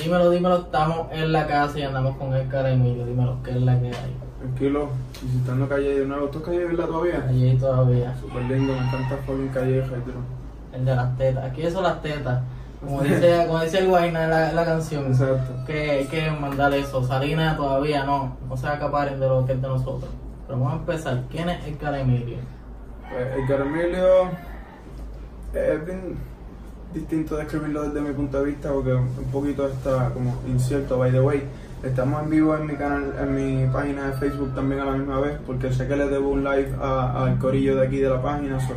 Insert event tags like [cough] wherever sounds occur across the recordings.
Dímelo, dímelo, estamos en la casa y andamos con el cara Emilio. Dímelo, ¿qué es la que hay? Tranquilo, visitando calle de nuevo. ¿Tú es calle Villa todavía? Allí todavía. Súper lindo, me encanta fucking calle de retro. El de las tetas. Aquí eso las tetas. Como dice, como dice el Guayna en la, la canción. Exacto. Que hay que mandar eso. Salina todavía no. No se acaparen de lo que es de nosotros. Pero vamos a empezar. ¿Quién es el cara Emilio? Pues, Edgar Emilio es bien distinto describirlo desde mi punto de vista porque un poquito está como incierto, by the way. Estamos en vivo en mi canal, en mi página de Facebook también a la misma vez, porque sé que le debo un live a- al corillo de aquí de la página, so,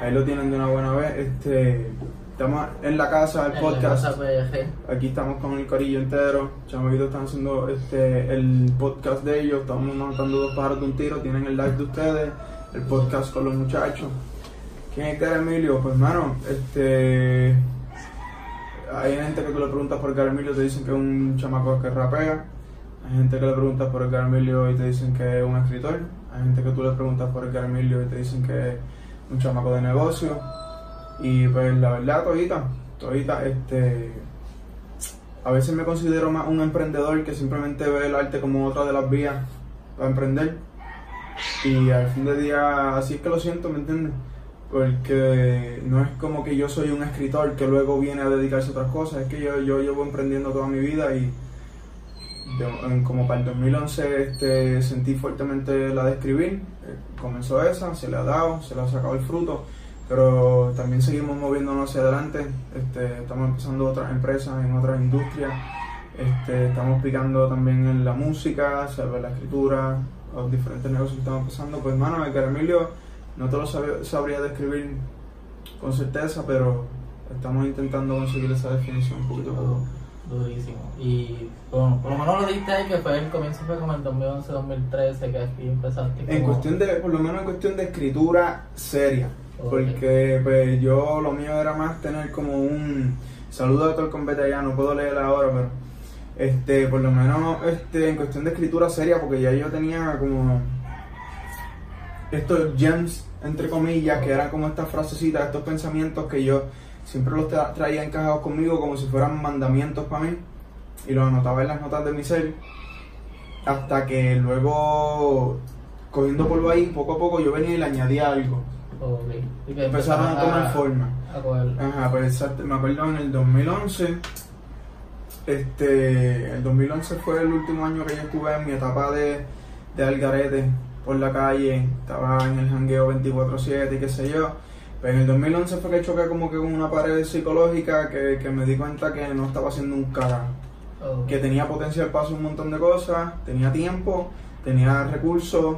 ahí lo tienen de una buena vez. Este, estamos en la casa, el En la podcast. casa PG. Aquí estamos con el corillo entero. Chamaquitos están haciendo este el podcast de ellos. Estamos matando dos pájaros de un tiro. Tienen el live de ustedes, el podcast con los muchachos. ¿Quién es Cara Emilio? Pues, mano, este. Hay gente que tú le preguntas por Cara Emilio y te dicen que es un chamaco que rapea. Hay gente que le preguntas por Edgar Emilio y te dicen que es un escritor. Hay gente que tú le preguntas por Edgar Emilio y te dicen que es un chamaco de negocio. Y pues la verdad, todita, todita, este. A veces me considero más un emprendedor que simplemente ve el arte como otra de las vías para emprender. Y al fin de día, así es que lo siento, ¿me entiendes? Porque no es como que yo soy un escritor que luego viene a dedicarse a otras cosas, es que yo, yo llevo emprendiendo toda mi vida y de- como para el 2011 este, sentí fuertemente la de escribir, eh, comenzó esa, se le ha dado, se le ha sacado el fruto, pero también seguimos moviéndonos hacia adelante, este, estamos empezando otras empresas en otras industrias, este, estamos picando también en la música, saber la escritura, los diferentes negocios que estamos empezando, pues hermano, el Emilio no te lo sabría describir con certeza, pero estamos intentando conseguir esa definición un poquito poco. Durísimo. Y bueno, por lo menos lo dijiste ahí que fue el comienzo fue como en 2011, 2013 que aquí empezaste. En cuestión de, por lo menos en cuestión de escritura seria, porque pues yo lo mío era más tener como un saludo a todo el combate allá, no puedo leer ahora, pero este, por lo menos este, en cuestión de escritura seria, porque ya yo tenía como estos gems, entre comillas, que eran como estas frasecitas, estos pensamientos que yo siempre los tra- traía encajados conmigo como si fueran mandamientos para mí, y los anotaba en las notas de mi ser, hasta que luego, cogiendo polvo ahí, poco a poco yo venía y le añadía algo. Ok. Y que Empezaron a tomar forma. A. Ajá, pues me acuerdo en el 2011, este, el 2011 fue el último año que yo estuve en mi etapa de, de algarete por la calle, estaba en el jangueo 24/7 y qué sé yo. Pero en el 2011 fue que choqué como que con una pared psicológica que, que me di cuenta que no estaba haciendo un carajo. Ok. Que tenía potencial para hacer un montón de cosas, tenía tiempo, tenía recursos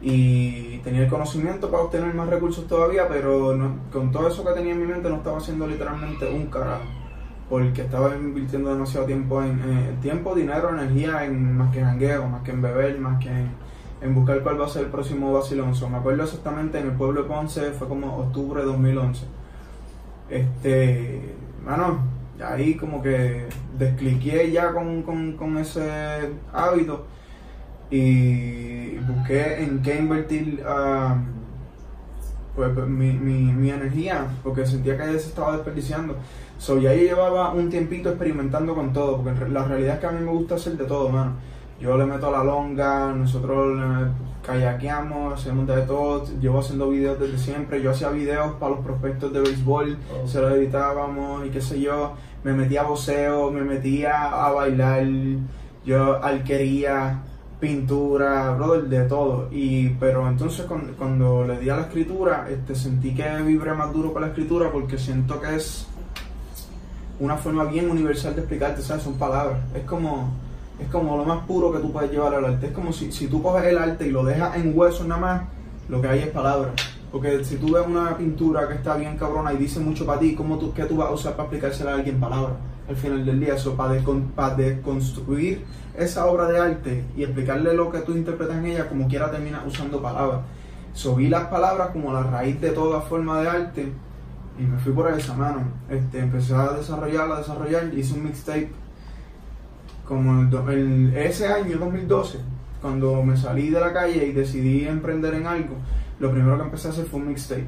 y tenía el conocimiento para obtener más recursos todavía, pero no- con todo eso que tenía en mi mente no estaba haciendo literalmente un carajo. Porque estaba invirtiendo demasiado tiempo en, en tiempo, dinero, energía en más que en jangueo, más que en beber, más que en, en buscar cuál va a ser el próximo vacilón. So, me acuerdo exactamente en el pueblo de Ponce, fue como octubre de 2011. Este, mano, ahí como que descliqué ya con, con, ese hábito y busqué en qué invertir ah, pues, mi, mi, mi energía, porque sentía que se estaba desperdiciando. So, ya yo llevaba un tiempito experimentando con todo, porque la realidad es que a mí me gusta hacer de todo, mano. Yo le meto a la longa, nosotros kayakeamos, hacemos de todo, llevo haciendo videos desde siempre, yo hacía videos para los prospectos de béisbol, se los editábamos y qué sé yo, me metía a voceo, me metía a bailar, yo alquería, pintura, brother, de todo. Y, pero entonces cuando, cuando le di a la escritura, este, sentí que vibré más duro con la escritura porque siento que es una forma bien universal de explicarte, ¿sabes? Son palabras. Es como, es como lo más puro que tú puedes llevar al arte. Es como si, si tú coges el arte y lo dejas en huesos nada más, lo que hay es palabras. Porque si tú ves una pintura que está bien cabrona y dice mucho para ti, ¿cómo tú, ¿qué tú vas a usar para explicársela a alguien palabras? Al final del día, eso, para, descon- para deconstruir esa obra de arte y explicarle lo que tú interpretas en ella, como quiera terminas usando palabras. Vi las palabras como la raíz de toda forma de arte y me fui por esa mano. Este, empecé a desarrollarla, a desarrollar, hice un mixtape como el, ese año, 2012, cuando me salí de la calle y decidí emprender en algo, lo primero que empecé a hacer fue un mixtape.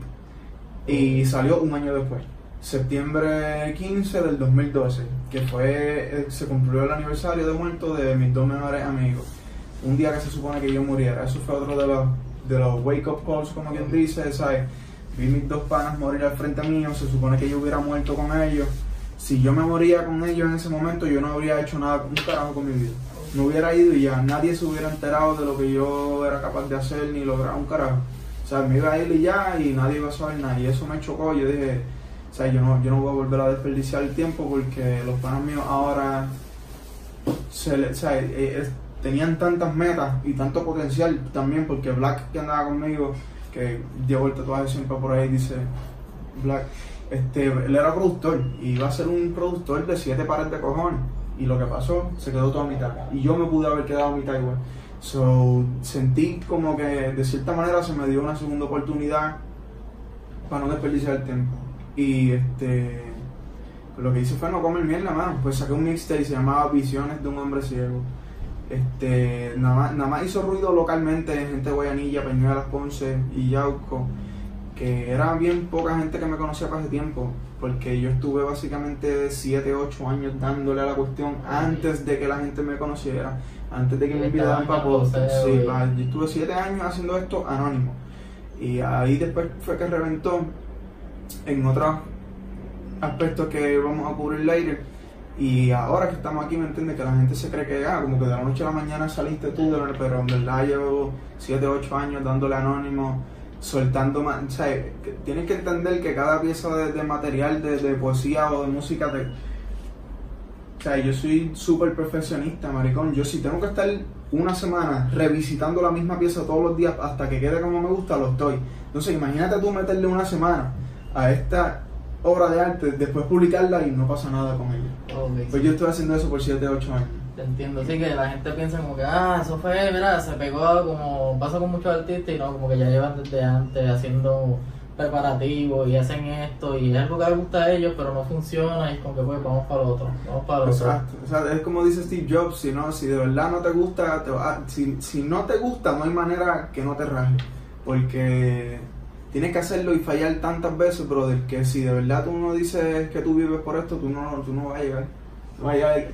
Y salió un año después. septiembre 15 del 2012, que fue, eh, se cumplió el aniversario de muerto de mis dos mejores amigos. Un día que se supone que yo muriera. Eso fue otro de los, de los wake up calls, como quien dice, ¿sabes? Vi mis dos panas morir al frente mío, se supone que yo hubiera muerto con ellos. Si yo me moría con ellos en ese momento, yo no habría hecho nada, un carajo con mi vida. No hubiera ido y ya nadie se hubiera enterado de lo que yo era capaz de hacer ni lograr un carajo. O sea, me iba a ir y ya y nadie iba a saber nada. Y eso me chocó. Yo dije, o sea, yo no, yo no voy a volver a desperdiciar el tiempo porque los panas míos ahora se le- o sea, eh, eh, tenían tantas metas y tanto potencial también porque Black que andaba conmigo, que llevo el tatuaje siempre por ahí, dice Black, este, él era productor y iba a ser un productor de siete pares de cojones y lo que pasó, se quedó todo a mitad y yo me pude haber quedado a mitad igual. So, sentí como que de cierta manera se me dio una segunda oportunidad para no desperdiciar el tiempo. Y este lo que hice fue no comer mierda, mano. Pues saqué un mixtape y se llamaba Visiones de un hombre ciego. Este, nada más, nada más hizo ruido localmente en gente de Guayanilla, Peñuelas, Ponce y Yauco, que era bien poca gente que me conocía para ese tiempo, porque yo estuve básicamente 7, 8 años dándole a la cuestión antes de que la gente me conociera, antes de que me invitaran para podcast. Sí, yo estuve 7 años haciendo esto anónimo. Y ahí después fue que reventó en otros aspectos que vamos a cubrir later. Y ahora que estamos aquí, ¿me entiendes? Que la gente se cree que, ah, como que de la noche a la mañana saliste tú, pero en verdad llevo 7, 8 años dándole anónimo, soltando más. O sea, tienes que entender que cada pieza de, de material, de, de poesía o de música, te, o sea, yo soy súper perfeccionista, maricón. Yo si tengo que estar una semana revisitando la misma pieza todos los días hasta que quede como me gusta, lo estoy. Entonces, imagínate tú meterle una semana a esta obra de arte, después publicarla y no pasa nada con ella. Ok, Pues yo estoy haciendo eso por 7, 8 años. Te entiendo, sí que la gente piensa como que, ah, eso fue, mira, se pegó como pasa con muchos artistas y no, como que ya llevan desde antes haciendo preparativos y hacen esto y es algo que les gusta a ellos, pero no funciona y es como que pues vamos para el otro, vamos para el otro. Exacto. O sea, es como dice Steve Jobs, si, no, si de verdad no te gusta, te va- si, si no te gusta, no hay manera que no te raje. Porque tienes que hacerlo y fallar tantas veces, brother, que si de verdad tú no dices que tú vives por esto, tú no, tú no vas a llegar.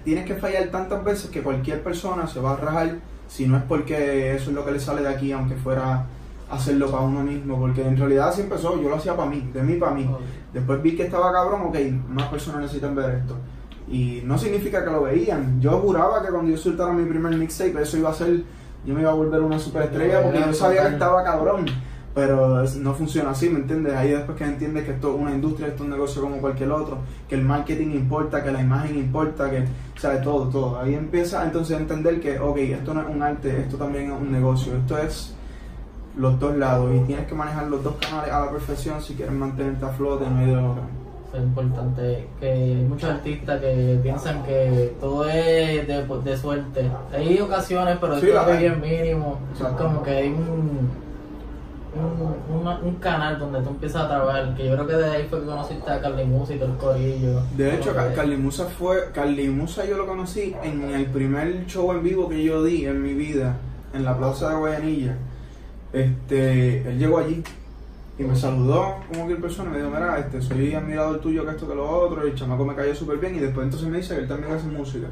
Tienes que fallar tantas veces que cualquier persona se va a rajar si no es porque eso es lo que le sale de aquí, aunque fuera hacerlo para uno mismo. Porque en realidad así empezó, yo lo hacía para mí, de mí para mí. Después vi que estaba cabrón, ok, más personas necesitan ver esto. Y no significa que lo veían. Yo juraba que cuando yo soltara mi primer mixtape, eso iba a ser, yo me iba a volver una superestrella porque yo sabía que estaba cabrón. Pero no funciona así, ¿me entiendes? Ahí después que entiendes que esto es una industria, esto es un negocio como cualquier otro, que el marketing importa, que la imagen importa, que, o sea, todo, todo. Ahí empieza entonces a entender que, ok, esto no es un arte, esto también es un negocio, esto es los dos lados y tienes que manejar los dos canales a la perfección si quieres mantenerte a flote en medio de otra. Es importante, que hay muchos artistas que piensan que todo es de, de suerte. Hay ocasiones, pero Sí, es hay. bien mínimo. Exacto. Como que hay un, un, una- un canal donde tú empiezas a trabajar, que yo creo que de ahí fue que conociste a Carly Musa y todo el corillo. De hecho, Como Ca- que- Carly Musa fue. Carly Musa yo lo conocí en el primer show en vivo que yo di en mi vida, en la plaza de Guayanilla. Este, él llegó allí y me saludó como cualquier persona. Me dijo: Mira, este, soy admirador tuyo, que esto, que lo otro. Y el chamaco me cayó súper bien. Y después entonces me dice que él también hace música.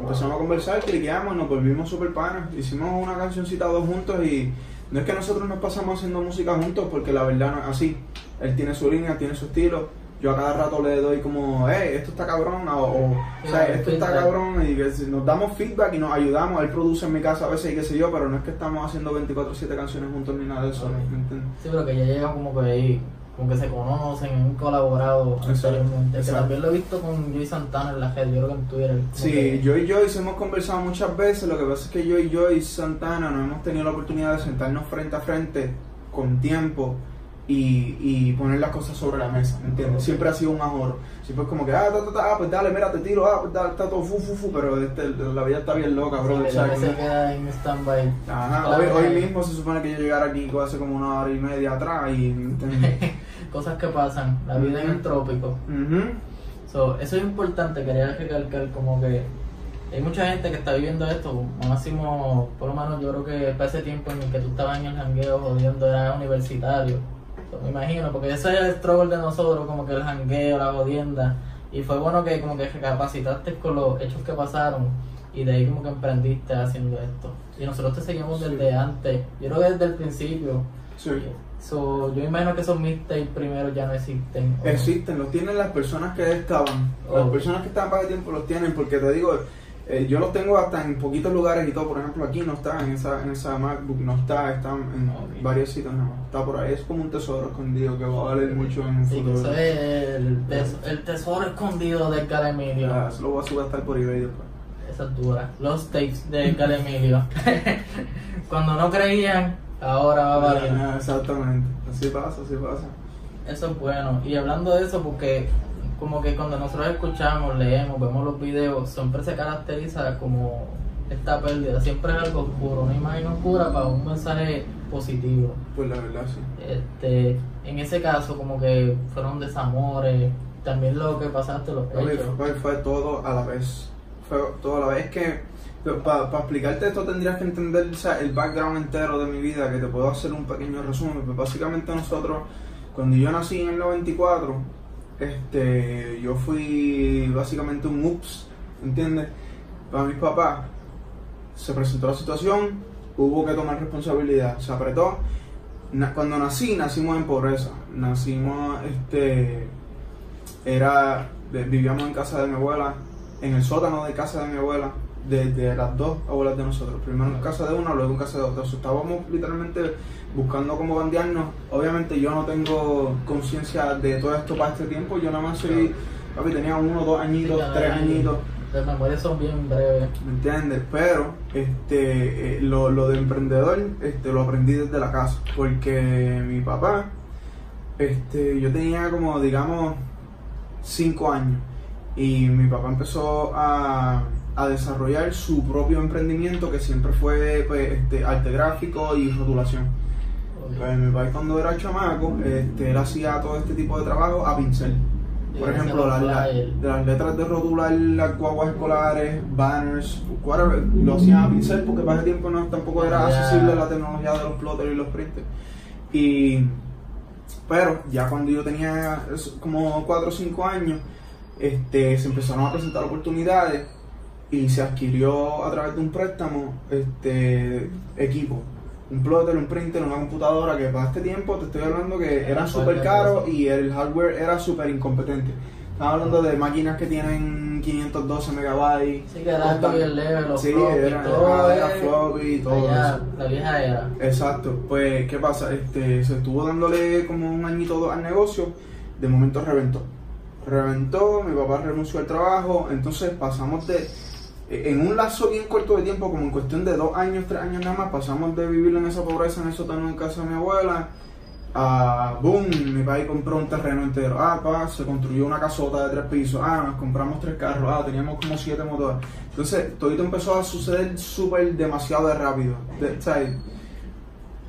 Empezamos a conversar, cliqueamos, nos volvimos súper panas. Hicimos una cancioncita dos juntos y. No es que nosotros nos pasamos haciendo música juntos, porque la verdad no es así. Él tiene su línea, tiene su estilo. Yo a cada rato le doy como, eh, esto está cabrón, o, o, o sea, esto está cabrón, y que nos damos feedback y nos ayudamos. Él produce en mi casa a veces y qué sé yo, pero no es que estamos haciendo 24-7 canciones juntos ni nada de eso, Ok. ¿me entiendes? Sí, pero que ya llegan como que ahí, como que se conocen, han colaborado anteriormente. Que también lo he visto con Joey Santana en la red, yo creo que en Twitter. Sí, que- yo y Joyce hemos conversado muchas veces, lo que pasa es que yo y Joyce Santana no hemos tenido la oportunidad de sentarnos frente a frente con tiempo y, y poner las cosas sobre la mesa, ¿me entiendes? Siempre ha sido un ahorro. Siempre es como que, ah, ta, ta, ta, ah, pues dale, mira, te tiro, ah, pues dale, está todo fu, fu, fu, pero este, la vida está bien loca, bro. Sí, que se queda en stand-by. Ajá, hoy, hoy mismo se supone que yo llegara aquí hace como una hora y media atrás y... ¿me entiendes? [laughs] Cosas que pasan, la vida en el trópico. Ujú. So, eso es importante, quería recalcar como que hay mucha gente que está viviendo esto, máximo, por lo menos yo creo que para ese tiempo en el que tú estabas en el jangueo jodiendo era universitario. Me imagino, porque ese es el struggle de nosotros, como que el jangueo, la jodienda. Y fue bueno que como que recapacitaste con los hechos que pasaron y de ahí como que emprendiste haciendo esto. Y nosotros te seguimos desde antes, yo creo que desde el principio. Sí. So, yo imagino que esos mixtapes primero ya no existen. ¿o? Existen, los tienen las personas que estaban. Las Oh. personas que estaban para el tiempo los tienen, porque te digo, eh, yo los tengo hasta en poquitos lugares y todo. Por ejemplo, aquí no está, en esa, en esa MacBook no está, está en Ok. varios sitios nada más. Está por ahí, es como un tesoro escondido que va a valer mucho en un Sí, futuro. eso es el, tes- el tesoro escondido del Calemilio. Ah, Eso lo voy a subastar por eBay después. Esa es dura. Los tapes de Calemilio. [laughs] Cuando no creían, ahora va a valer. Ah, exactamente, así pasa, así pasa. Eso es bueno. Y hablando de eso, porque como que cuando nosotros escuchamos, leemos, vemos los videos, siempre se caracteriza como esta pérdida. Siempre es algo oscuro, una imagen oscura para un mensaje positivo. Pues la verdad, sí. Este, en ese caso, como que fueron desamores, también lo que pasaste, los hechos. fue, fue todo a la vez. Fue todo a la vez. Es para explicarte esto tendrías que entender el background entero de mi vida, que te puedo hacer un pequeño resumen. Pues básicamente nosotros, cuando yo nací en el 94, este, yo fui básicamente un ups, ¿entiendes? Para mis papás se presentó la situación, hubo que tomar responsabilidad, se apretó. Cuando nací, nacimos en pobreza. Nacimos, este, era, vivíamos en casa de mi abuela, en el sótano de casa de mi abuela, desde las dos abuelas de nosotros. Primero en casa de una, luego en casa de otra. O sea, estábamos literalmente buscando cómo bandearnos. Obviamente yo no tengo conciencia de todo esto para este tiempo. Yo nada más soy, papi, tenía uno, dos añitos, Sí, tres añitos. Las memorias son bien breves. ¿Me entiendes? Pero este, eh, lo, lo de emprendedor este, lo aprendí desde la casa. Porque mi papá, este, yo tenía como, digamos, cinco años. Y mi papá empezó a, a desarrollar su propio emprendimiento que siempre fue pues, este, arte gráfico y rotulación. Pues, mi papá cuando era chamaco, este, él hacía todo este tipo de trabajo a pincel. Por ejemplo, las, los las- letras de rotular, las guaguas escolares, banners, whatever, lo hacían a pincel porque para ese tiempo no, tampoco era accesible la tecnología de los plotters y los printers. Y, pero ya cuando yo tenía como 4 o 5 años, este, se empezaron a presentar oportunidades y se adquirió a través de un préstamo este, equipo. Un plotter, un printer, una computadora que para este tiempo te estoy hablando que eran súper caros y el hardware era súper incompetente. Estamos hablando de máquinas que tienen 512 megabytes. Sí, que era algo costan- bien leve, los Sí, floppy, era, todo era, floppy todo allá, eso. La vieja era. Exacto, pues ¿qué pasa? Este, se estuvo dándole como un añito dos al negocio, de momento reventó. Reventó, mi papá renunció al trabajo, entonces pasamos de, en un lazo bien corto de tiempo, como en cuestión de dos años, tres años nada más, pasamos de vivir en esa pobreza en el sótano en casa de mi abuela, a boom, mi papá compró un terreno entero, ah, pa, se construyó una casota de tres pisos, ah, nos compramos tres carros, ah, teníamos como siete motores. Entonces, todo esto empezó a suceder súper demasiado de rápido. De- sea,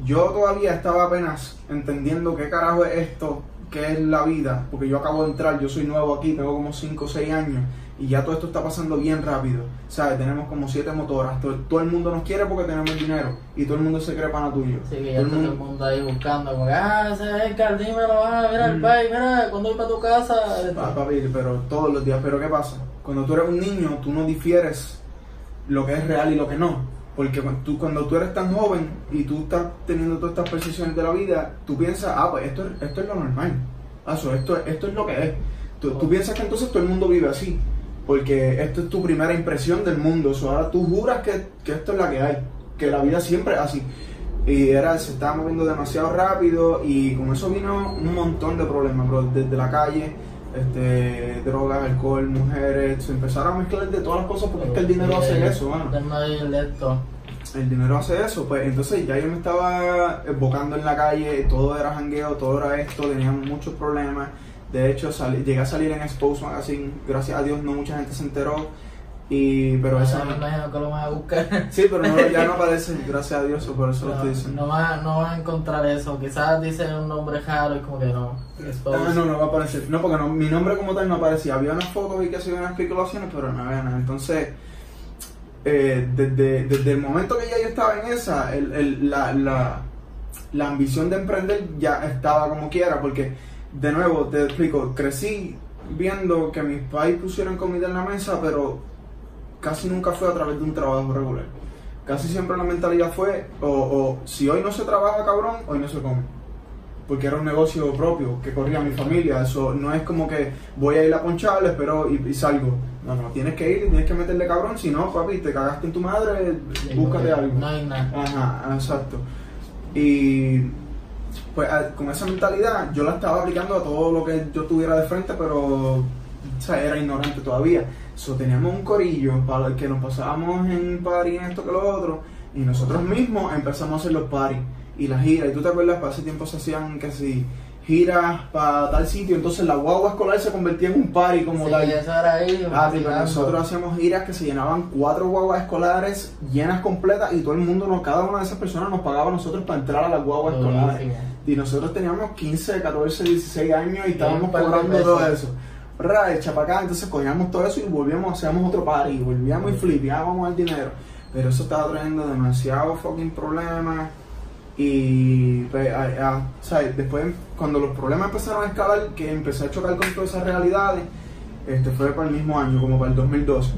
yo todavía estaba apenas entendiendo qué carajo es esto, qué es la vida, porque yo acabo de entrar, yo soy nuevo aquí, tengo como 5 o 6 años y ya todo esto está pasando bien rápido. ¿Sabes? Tenemos como 7 motoras, todo, todo el mundo nos quiere porque tenemos dinero y todo el mundo se cree pana tuyo. Sí, que ya Todo el todo el mundo- mundo ahí buscando, como ah, ese es Edgar, dímelo, ah, mira el Mm. país, mira, cuando voy para tu casa. Ah, papi, pero todos los días. Pero ¿qué pasa? Cuando tú eres un niño, tú no difieres lo que es real y lo que no. Porque cuando tú, cuando tú eres tan joven y tú estás teniendo todas estas percepciones de la vida, tú piensas, ah, pues esto, es- esto es lo normal. Ah, so, esto, esto es lo que es. Tú, tú piensas que entonces todo el mundo vive así. Porque esto es tu primera impresión del mundo. So, ahora tú juras que, que esto es la que hay. Que la vida siempre es así. Y era, se estaba moviendo demasiado rápido y con eso vino un montón de problemas, bro. Desde la calle, este, drogas, alcohol, mujeres, se empezaron a mezclar de todas las cosas porque es que el dinero hace eso, mano. El dinero hace eso, pues entonces ya yo me estaba evocando en la calle, todo era jangueo, todo era esto, teníamos muchos problemas. De hecho, salí- llegué a salir en Expose Magazine, gracias a Dios no mucha gente se enteró. Y, pero esa me imagino que lo van a buscar. Sí, pero no, ya no [laughs] aparece, gracias a Dios, por eso lo No, estoy diciendo. no, va, no van a encontrar eso. Quizás dicen un nombre raro y como que no. Expose. Ah, no, no va a aparecer. No, porque no, mi nombre como tal no aparecía. Había unas fotos y que se unas especulaciones, pero no había nada. Entonces, eh, desde, desde el momento que ya yo estaba en esa, el, el- la, la, la ambición de emprender ya estaba como quiera, porque de nuevo te explico, crecí viendo que mis pais pusieron comida en la mesa, pero casi nunca fue a través de un trabajo regular. Casi siempre la mentalidad fue, o, o si hoy no se trabaja cabrón, hoy no se come. Porque era un negocio propio que corría mi familia. Eso no es como que voy a ir a ponchar, espero y, y salgo. No, no, tienes que ir y tienes que meterle cabrón. Si no, papi, te cagaste en tu madre, búscate algo. No hay nada. Ajá, exacto. Y pues a- con esa mentalidad yo la estaba aplicando a todo lo que yo tuviera de frente, pero o sea, era ignorante todavía. So, teníamos un corillo para el que nos pasábamos en party, en esto que lo otro, y nosotros mismos empezamos a hacer los parties y las giras. Y tú te acuerdas, para ese tiempo se hacían que si giras para tal sitio, entonces la guagua escolar se convertía en un party como Sí, tal. eso era ahí. Ah, sí, pero nosotros hacíamos giras que se llenaban cuatro guaguas escolares llenas completas y todo el mundo, nos- cada una de esas personas nos pagaba a nosotros para entrar a las guaguas escolares. Y nosotros teníamos 15, 14, 16 años y estábamos cobrando todo eso. Ra, echa para acá, entonces cogíamos todo eso y volvíamos, hacíamos otro party, y volvíamos y flipeábamos el dinero. Pero eso estaba trayendo demasiado fucking problemas. Y pues, a- a- ¿sabes? después, cuando los problemas empezaron a escalar, que empecé a chocar con todas esas realidades, este fue para el mismo año, como para el 2012.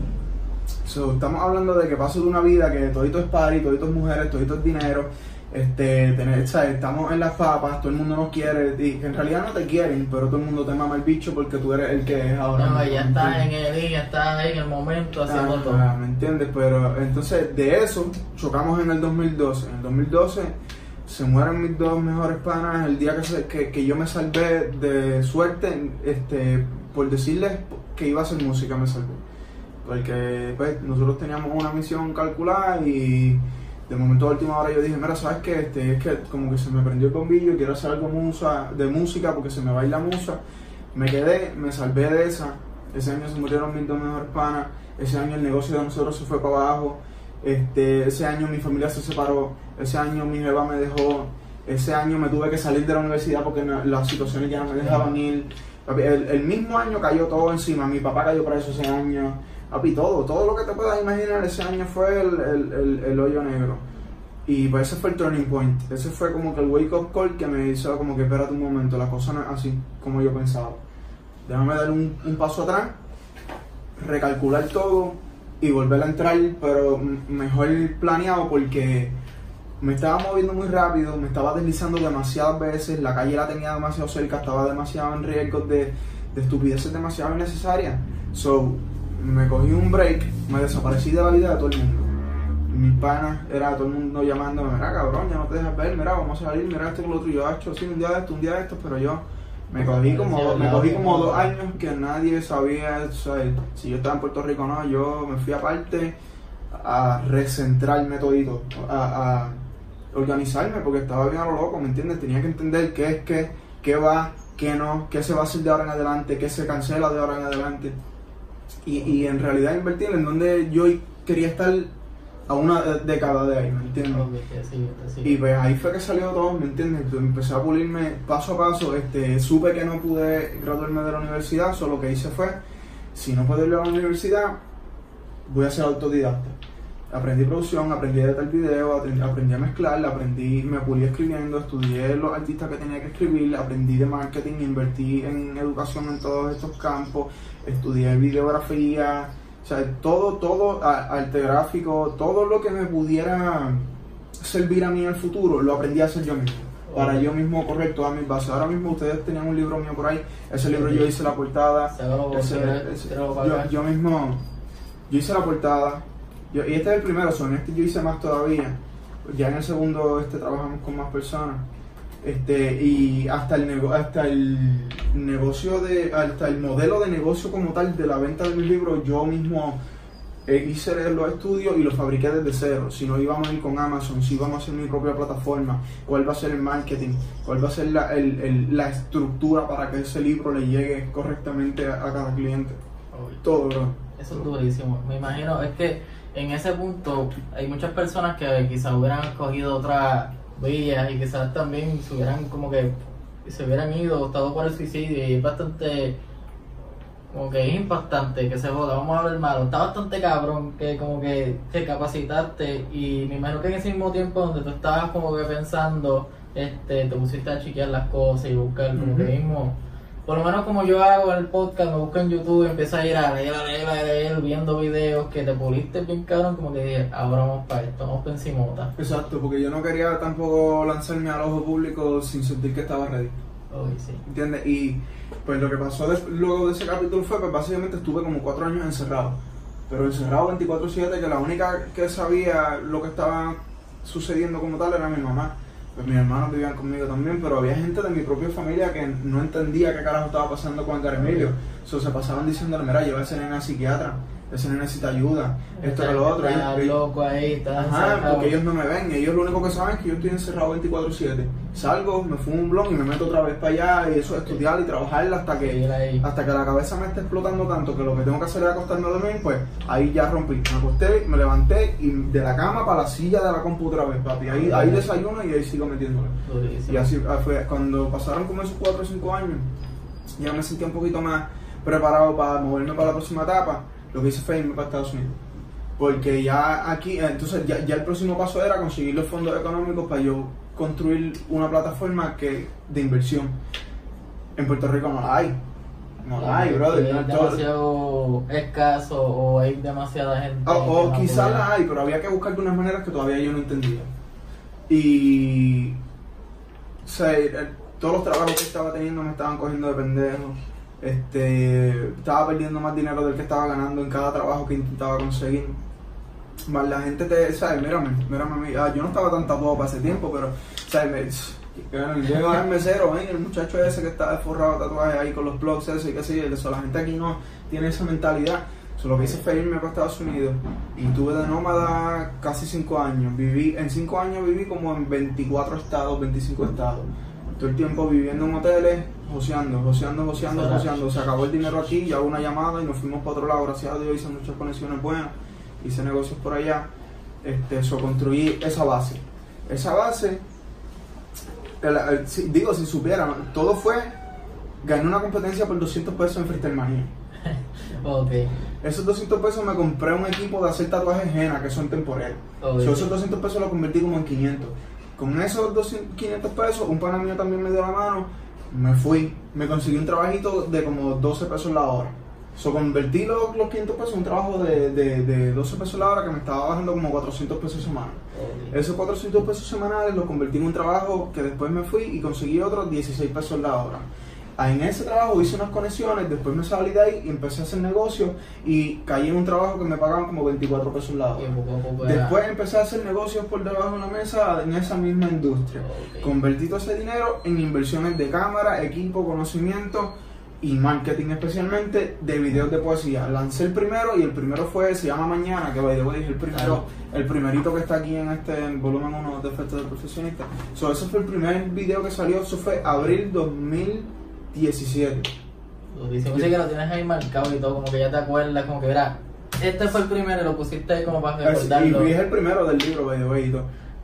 So, estamos hablando de que paso de una vida que todito es party, todito es mujeres, todito es dinero, este, tener, ¿sabes? estamos en las papas, todo el mundo nos quiere, y en realidad no te quieren, pero todo el mundo te mama el bicho porque tú eres el que es ahora. No, ya ¿me estás en el estás ahí en el momento haciendo Ah, todo. ¿Me entiendes? Pero entonces de eso chocamos en el 2012. En el 2012 se mueren mis dos mejores panas el día que, se- que, que yo me salvé de suerte, este, por decirles que iba a hacer música, me salvé. Porque pues, nosotros teníamos una misión calculada y de momento a última hora yo dije, mira, ¿sabes qué? Este, es que como que se me prendió el bombillo, quiero hacer algo musa, de música porque se me va a ir la musa. Me quedé, me salvé de esa. Ese año se murieron mis dos mejores panas. Ese año el negocio de nosotros se fue para abajo. Este, ese año mi familia se separó. Ese año mi jeva me dejó. Ese año me tuve que salir de la universidad porque las situaciones ya no me dejaban ir. El, el mismo año cayó todo encima. Mi papá cayó preso ese año. Papi, todo, todo lo que te puedas imaginar ese año fue el- el- el hoyo negro. Y pues ese fue el turning point. Ese fue como que el wake up call que me hizo como que espérate un momento, la cosa no es así como yo pensaba. Déjame dar un, un paso atrás, recalcular todo y volver a entrar, pero mejor planeado porque me estaba moviendo muy rápido, me estaba deslizando demasiadas veces, la calle la tenía demasiado cerca, estaba demasiado en riesgo de, de estupideces demasiado innecesarias. So, me cogí un break, me desaparecí de la vida de todo el mundo. Mis panas, era todo el mundo llamándome, mira cabrón, ya no te dejas ver, mira, vamos a salir, mira esto con lo otro. Y yo, hecho, sí, un día de esto, un día de esto, pero yo me cogí como, me cogí como dos años que nadie sabía, o sea, si yo estaba en Puerto Rico o no, yo me fui aparte a recentrarme todito, a, a organizarme, porque estaba bien a lo loco, ¿me entiendes? Tenía que entender qué es qué, qué va, qué no, qué se va a hacer de ahora en adelante, qué se cancela de ahora en adelante. Y, y en realidad invertir en donde yo quería estar a una década de ahí, ¿me entiendes? Sí, sí. Y pues ahí fue que salió todo, ¿me entiendes? Entonces, Empecé a pulirme paso a paso, este, supe que no pude graduarme de la universidad, solo lo que hice fue, si no puedo ir a la universidad, voy a ser autodidacta. Aprendí producción, aprendí a editar video, aprendí, aprendí a mezclar, aprendí, me pulí escribiendo, estudié los artistas que tenía que escribir, aprendí de marketing, invertí en educación en todos estos campos, estudié videografía, o sea, todo, todo, arte gráfico, todo lo que me pudiera servir a mí en el futuro, lo aprendí a hacer yo mismo. Para yo mismo correr todas mis bases. Ahora mismo ustedes tenían un libro mío por ahí, ese libro yo hice la portada, ese- ese- yo, mismo, yo hice la portada, yo- y este es el primero, son este yo hice más todavía. Ya en el segundo este trabajamos con más personas. Este, y hasta el nego- hasta el negocio de, hasta el modelo de negocio como tal de la venta de mis libros, yo mismo eh, hice los estudios y los fabriqué desde cero. Si no íbamos a ir con Amazon, si íbamos a hacer mi propia plataforma, cuál va a ser el marketing, cuál va a ser la, el- el- la estructura para que ese libro le llegue correctamente a, a cada cliente. Uy, Todo, bro. Eso es durísimo. Me imagino, es que en ese punto hay muchas personas que quizás hubieran escogido otras vías y quizás también se hubieran como que se hubieran ido, optado por el suicidio y es bastante como que es impactante que se joda, vamos a hablar malo, está bastante cabrón que como que te capacitaste y me imagino que en ese mismo tiempo donde tú estabas como que pensando este, te pusiste a chequear las cosas y buscar como que mismo. Por lo menos como yo hago el podcast, me busco en YouTube, empiezo a ir a leer, a leer, a leer, viendo videos que te puliste bien cabrón, como que dije, ahora vamos para esto, vamos para encimota. Exacto, porque yo no quería tampoco lanzarme al ojo público sin sentir que estaba ready. Uy, sí. ¿Entiendes? Y pues lo que pasó des- luego de ese capítulo fue, pues básicamente estuve como cuatro años encerrado. Pero encerrado 24-7, que la única que sabía lo que estaba sucediendo como tal era mi mamá. Pues mis hermanos vivían conmigo también, pero había gente de mi propia familia que no entendía qué carajo estaba pasando con Edgar Emilio. So, se pasaban diciéndole, mira, lleva a ese nene a psiquiatra, ese nene necesita ayuda, esto que lo otro. Ellos- ellos- loco ahí, Ajá, porque ellos no me ven, ellos lo único que saben es que yo estoy encerrado 24-7. Salgo, me fumo un blog y me meto otra vez para allá y eso, estudiar y trabajar hasta que, hasta que la cabeza me esté explotando tanto que lo que tengo que hacer es acostarme a dormir, pues ahí ya rompí. Me acosté, me levanté y de la cama para la silla de la computadora vez, papi. Ahí, ahí desayuno y ahí sigo metiéndole. Y así ah, fue, cuando pasaron como esos 4 o 5 años, ya me sentía un poquito más preparado para moverme para la próxima etapa. Lo que hice fue irme para Estados Unidos. Porque ya aquí, entonces ya, ya el próximo paso era conseguir los fondos económicos para yo construir una plataforma que de inversión. En Puerto Rico no la hay. No la hay, brother. Es demasiado escaso o hay demasiada gente. o, quizás la hay, pero había que buscar de unas maneras que todavía yo no entendía. Y. O sea, todos los trabajos que estaba teniendo me estaban cogiendo de pendejo. Este, estaba perdiendo más dinero del que estaba ganando en cada trabajo que intentaba conseguir. Más la gente te, ¿sabes? Mírame, mírame. Ah, yo no estaba tan tatuado para ese tiempo, pero, ¿sabes? Llega el mesero, el muchacho ese que está forrado de tatuajes ahí con los blogs ese y qué sé yo, eso, la gente aquí no tiene esa mentalidad. So, lo que hice fue irme para Estados Unidos y tuve de nómada casi 5 años. Viví, en 5 años viví como en 24 estados, 25 estados. Todo el tiempo viviendo en hoteles, joseando, joseando, joseando, joseando. Se acabó el dinero aquí, hago una llamada y nos fuimos para otro lado. Gracias a Dios hice muchas conexiones buenas, hice negocios por allá. Este, so, construí esa base. Esa base, el- el- si- digo, si supieran, todo fue, gané una competencia por 200 pesos en Freestyle Mania. [laughs] Ok. Esos 200 pesos me compré un equipo de hacer tatuajes henna que son temporales. Ok. So, esos 200 pesos los convertí como en 500. Con esos 200, 500 pesos, un pana mío también me dio la mano. Me fui, me conseguí un trabajito de como 12 pesos la hora. So, convertí los, los 500 pesos en un trabajo de, de, de 12 pesos la hora que me estaba bajando como 400 pesos semana. Ok. Esos 400 pesos semanales los convertí en un trabajo que después me fui y conseguí otros 16 pesos la hora. En ese trabajo hice unas conexiones, después me salí de ahí y empecé a hacer negocios y caí en un trabajo que me pagaban como 24 pesos la hora. Después empecé a hacer negocios por debajo de la mesa en esa misma industria. Convertí todo ese dinero en inversiones de cámara, equipo, conocimiento y marketing especialmente de videos de poesía. Lancé el primero y el primero fue, se llama Mañana, que by the way, es el primero, el primerito que está aquí en este en volumen 1 de Efectos del Profesionista. So, ese fue el primer video que salió, eso fue abril 2017. Durísimo. Sí que lo tienes ahí marcado y todo, como que ya te acuerdas, como que verás. Este fue el primero y lo pusiste ahí como para Es- recordarlo. y es el primero del libro, by the way,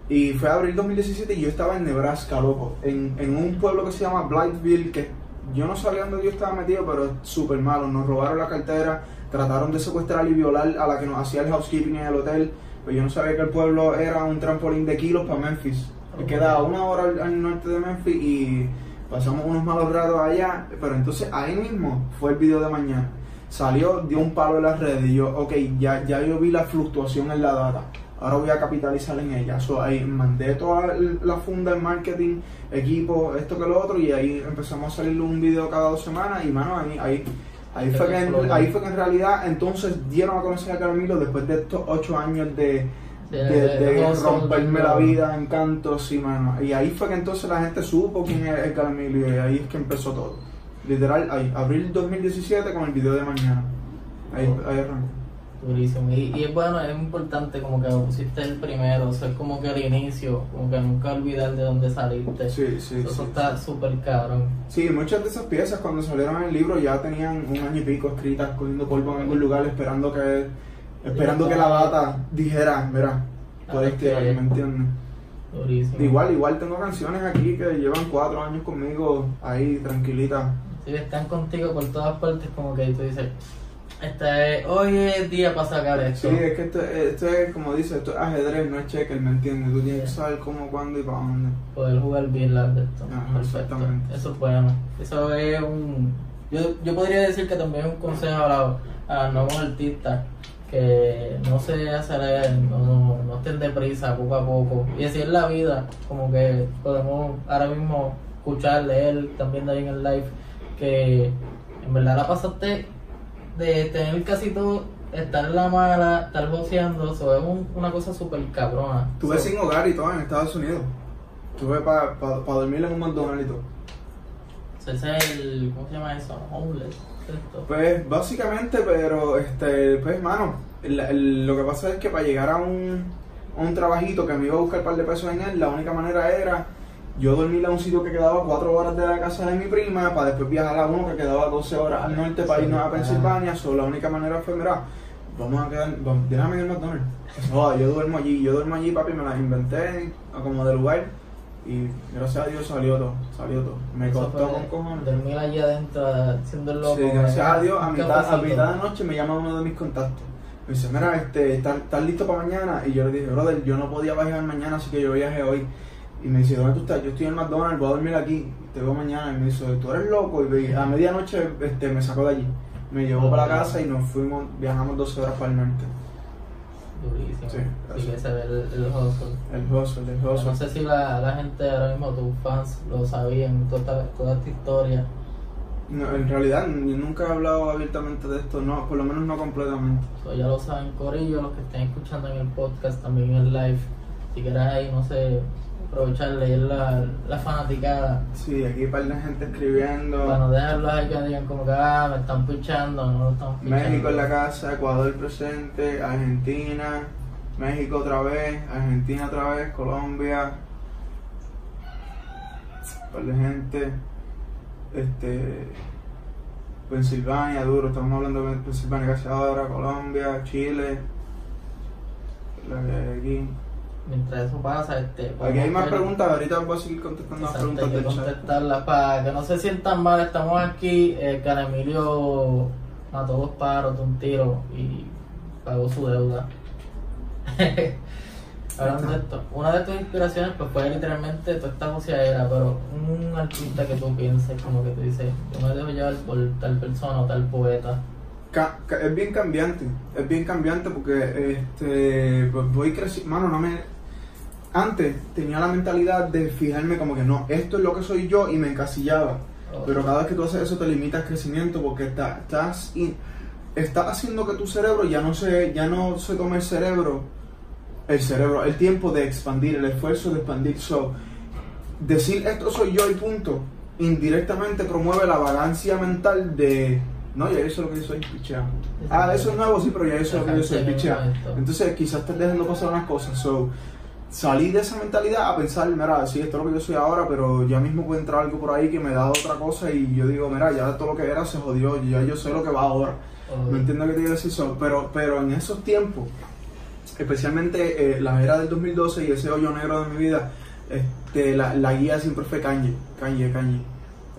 y fue abril 2017 y yo estaba en Nebraska, loco. En, en un pueblo que se llama Blytheville, que yo no sabía dónde yo estaba metido, pero es súper malo. Nos robaron la cartera, trataron de secuestrar y violar a la que nos hacía el housekeeping en el hotel. Pero yo no sabía que el pueblo era un trampolín de kilos para Memphis. Ok. queda una hora al, al norte de Memphis y pasamos unos malos ratos allá. Pero entonces ahí mismo fue el video de mañana. Salió, dio un palo en las redes y yo, ok, ya, ya yo vi la fluctuación en la data. Ahora voy a capitalizar en ella. So, ahí mandé toda la funda en marketing, equipo, esto que lo otro, y ahí empezamos a salir un video cada dos semanas. Y mano, ahí, ahí, ahí, fue, que en, ahí fue que en realidad entonces dieron a conocer a Carmelo después de estos ocho años de, de, de- de romperme la vida en cantos y mano. Y ahí fue que entonces la gente supo quién es el Carmelo y ahí es que empezó todo. Literal, ahí, abril 2017 con el video de mañana. Ahí, ahí arrancó. Durísimo. Y, y es bueno, es importante como que lo pusiste el primero, o sea, es como que el inicio, como que nunca olvidar de dónde saliste. Sí, sí, Eso sí. está súper cabrón. Sí, muchas de esas piezas cuando salieron en el libro ya tenían un año y pico escritas, cogiendo polvo en algún lugar, esperando que esperando que la data dijera, mira, puedes Ah, tirar. ¿me entiendes? Durísimo. Igual, igual tengo canciones aquí que llevan cuatro años conmigo ahí tranquilitas. Sí, están contigo por todas partes, como que tú dices, Este, hoy es día para sacar esto. Sí, es que esto, esto es, como dice, esto es ajedrez, no es checker, ¿me entiendes? Tú tienes que saber cómo, cuándo y para dónde. Poder jugar bien las de esto. Ajá, Perfecto. exactamente. Eso es bueno. Eso es un. Yo, yo podría decir que también es un consejo a, la- a los nuevos artistas que no se aceleren, no, no estén deprisa poco a poco. Y así es la vida, como que podemos ahora mismo escuchar, leer también de ahí en el live, que en verdad la pasaste de tener casi todo, estar en la mala, estar boceando, eso es un- una cosa súper cabrona. Estuve So, sin hogar y todo en Estados Unidos. Estuve para dormir en un McDonald's y todo. ese es el, ¿cómo se llama eso? Homeless. Esto. Pues básicamente, pero este, pues mano, el- el- lo que pasa es que para llegar a un, a un trabajito que me iba a buscar un par de pesos en él, la única manera era yo dormir a un sitio que quedaba 4 horas de la casa de mi prima, para después viajar a uno que quedaba 12 horas al norte para irnos a Pensilvania, so, la única manera fue, mira, vamos a quedar, vamos, déjame ir al McDonald's. Joda, yo duermo allí, yo duermo allí, papi, me las inventé como de lugar y gracias a Dios salió todo, salió todo. Me Eso costó con cojones. Dormir allí adentro haciendo el loco. Sí, gracias a Dios, a mitad, a mitad de noche me llama uno de mis contactos. Me dice, mira, este, ¿estás, estás listo para mañana? Y yo le dije, brother, yo no podía viajar mañana, así que yo viajé hoy. Y me dice, ¿dónde tú estás? Yo estoy en el McDonald's, voy a dormir aquí, te veo mañana. Y me dice, tú eres loco. Y a medianoche este, me sacó de allí. Me llevó para la casa y nos fuimos, viajamos 12 horas para el norte. Durísimo. Sí, que se ve el, el hustle. El hustle, el No hustle. sé si la, la gente ahora mismo, tus fans, lo sabían, toda, esta- toda esta historia. No, en realidad, nunca he hablado abiertamente de esto, no, por lo menos no completamente. So, ya lo saben, Corillo, los que estén escuchando en el podcast, también en el live. Si quieres ahí, no sé, aprovechar, leer la, la fanaticada. Sí, aquí hay un par de gente escribiendo. Bueno, dejarlos ahí que digan como que, ah, me están pichando, no lo estamos pichando. México en la casa, Ecuador presente, Argentina, México otra vez, Argentina otra vez, Colombia, un par de gente, este, Pensilvania, duro, estamos hablando de Pensilvania casi ahora, Colombia, Chile, la que hay aquí. Mientras eso pasa, este... Aquí hay más preguntas, ahorita voy a seguir contestando las preguntas chat. contestarlas para que no se sientan mal. Estamos aquí. Eh, Can Emilio mató dos pájaros de un tiro y pagó su deuda. [laughs] Hablando de esto, una de tus inspiraciones pues fue literalmente toda esta joseadera, pero un artista que tú pienses, como que tú dices, yo me dejo llevar por tal persona o tal poeta. Es bien cambiante, es bien cambiante porque este pues voy creciendo, mano, no me antes tenía la mentalidad de fijarme como que no, esto es lo que soy yo y me encasillaba. Pero cada vez que tú haces eso te limitas crecimiento porque está- estás in- estás haciendo que tu cerebro ya no se ya no se tome el cerebro el cerebro, el tiempo de expandir, el esfuerzo de expandir. So, decir esto soy yo y punto, indirectamente promueve la vagancia mental de no, ya yo sé lo que yo soy, pichea. Ah, eso es nuevo, sí, pero ya yo sé lo que yo soy, pichea. Entonces quizás estés dejando pasar unas cosas. So, salí de esa mentalidad a pensar, mira, sí, esto es lo que yo soy ahora, pero ya mismo puede entrar algo por ahí que me da otra cosa y yo digo, mira, ya todo lo que era se jodió, ya yo sé lo que va ahora. ¿Me entiendes lo que te quiero decir? So, pero, pero en esos tiempos, especialmente eh, la era del 2012 y ese hoyo negro de mi vida, este, la, la guía siempre fue Kanye, Kanye, Kanye.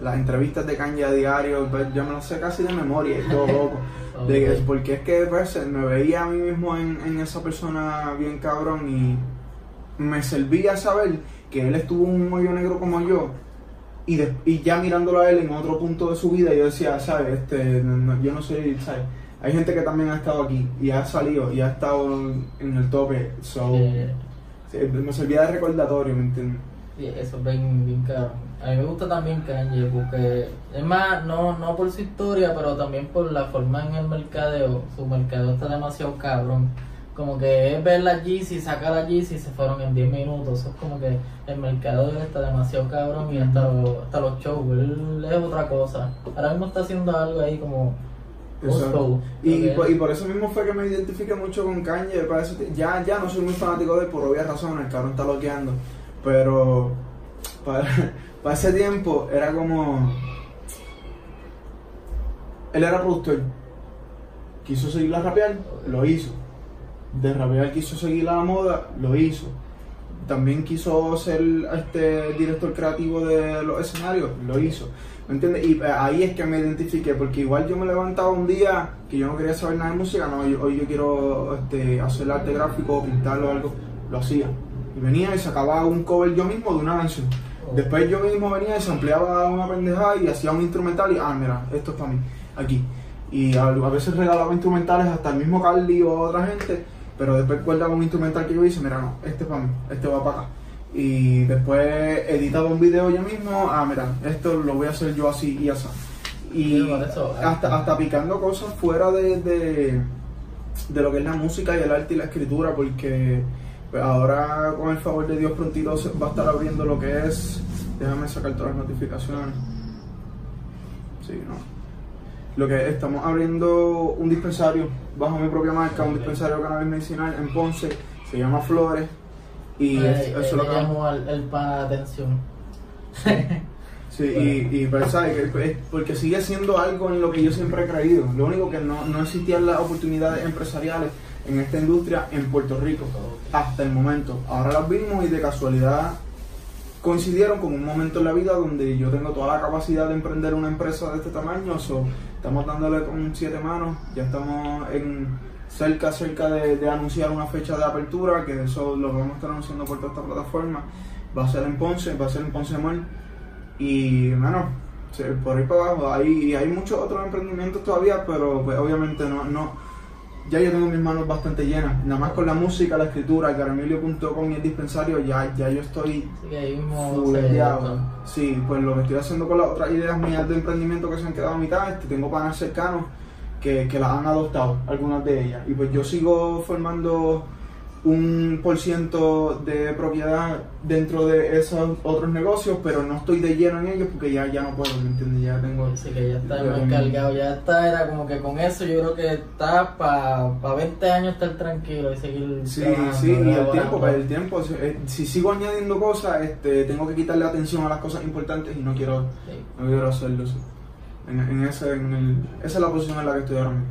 Las entrevistas de Kanye a diario, pues, yo me las sé casi de memoria y todo loco. [laughs] De que- porque es que pues, me veía a mí mismo en, en esa persona bien cabrón y me servía saber que él estuvo en un hoyo negro como yo y, de- y ya mirándolo a él en otro punto de su vida yo decía, ¿sabes? Este, no- no, yo no soy, ¿sabes? Hay gente que también ha estado aquí y ha salido y ha estado en el tope, so, Eh, me servía de recordatorio, ¿me entiendes? Sí, eso es bien, bien caro. A mí me gusta también Kanye porque, es más, no, no por su historia, pero también por la forma en el mercadeo. Su mercadeo está demasiado cabrón. Como que es ver la Yeezy, sacar la Yeezy y se fueron en 10 minutos. Eso es como que el mercado está demasiado cabrón y hasta, los- hasta los shows, él es otra cosa. Ahora mismo está haciendo algo ahí como Exacto. Y, y por eso mismo fue que me identifiqué mucho con Kanye. para ti- ya, ya no soy muy fanático de él por obvias razones, el cabrón está bloqueando. Pero para, [laughs] para ese tiempo era como. Él era productor. Quiso seguir la rapear, lo hizo. De rapear quiso seguir la moda, lo hizo. también quiso ser este director creativo de los escenarios, lo hizo. ¿Me entiendes? Y eh, ahí es que me identifiqué, porque igual yo me levantaba un día que yo no quería saber nada de música, no, hoy yo quiero este, hacer arte gráfico, pintarlo o algo, lo hacía. Y venía y sacaba un cover yo mismo de una canción. Después yo mismo venía y se ampliaba una pendejada y hacía un instrumental y, ah, mira, esto es para mí, aquí. Y a veces regalaba instrumentales hasta el mismo Carly o otra gente, pero después guardaba un instrumental que yo hice, mira, no, este es para mí, este va para acá. Y después editaba un video yo mismo, ah, mira, esto lo voy a hacer yo así y así. Y eso, hasta, hasta picando cosas fuera de, de, de lo que es la música y el arte y la escritura, porque pues, ahora con el favor de Dios prontito se va a estar abriendo lo que es, déjame sacar todas las notificaciones. Sí, no. Lo que estamos abriendo un dispensario bajo mi propia marca, un dispensario de cannabis medicinal en Ponce, se llama Flores. Y Eh, es- eso es eh, lo que llamó al el pana de atención. [laughs] Sí, y, y pero, ¿sabes? Que es porque sigue siendo algo en lo que yo siempre he creído. Lo único que no, no existían las oportunidades empresariales en esta industria en Puerto Rico hasta el momento. Ahora las vimos y de casualidad coincidieron con un momento en la vida donde yo tengo toda la capacidad de emprender una empresa de este tamaño. So, estamos dándole con siete manos, ya estamos en cerca, cerca de, anunciar una fecha de apertura, que eso lo vamos a estar anunciando por toda esta plataforma. Va a ser en Ponce, va a ser en Ponce Mall. Y bueno, por ahí para abajo, hay, hay muchos otros emprendimientos todavía, pero pues obviamente no, no, ya yo tengo mis manos bastante llenas. Nada más con la música, la escritura, caramilio.com y el dispensario, ya, ya yo estoy fuleteado. Sí, pues lo que estoy haciendo con las otras ideas mías de emprendimiento que se han quedado a mitad, este, tengo panas cercanos que, que las han adoptado, algunas de ellas. Y pues yo sigo formando un por ciento de propiedad dentro de esos otros negocios, pero no estoy de lleno en ellos porque ya, ya no puedo, ¿me entiendes? Ya tengo... Así que ya está tengo- cargado, ya está, era como que con eso yo creo que está para pa 20 años estar tranquilo y seguir Sí, trabajando, sí, y el tiempo, pues el tiempo, si, eh, si sigo añadiendo cosas, este, tengo que quitarle atención a las cosas importantes y no quiero, Sí, no quiero hacerlo. sí. En, en ese, en el, esa es la posición en la que estoy ahora mismo.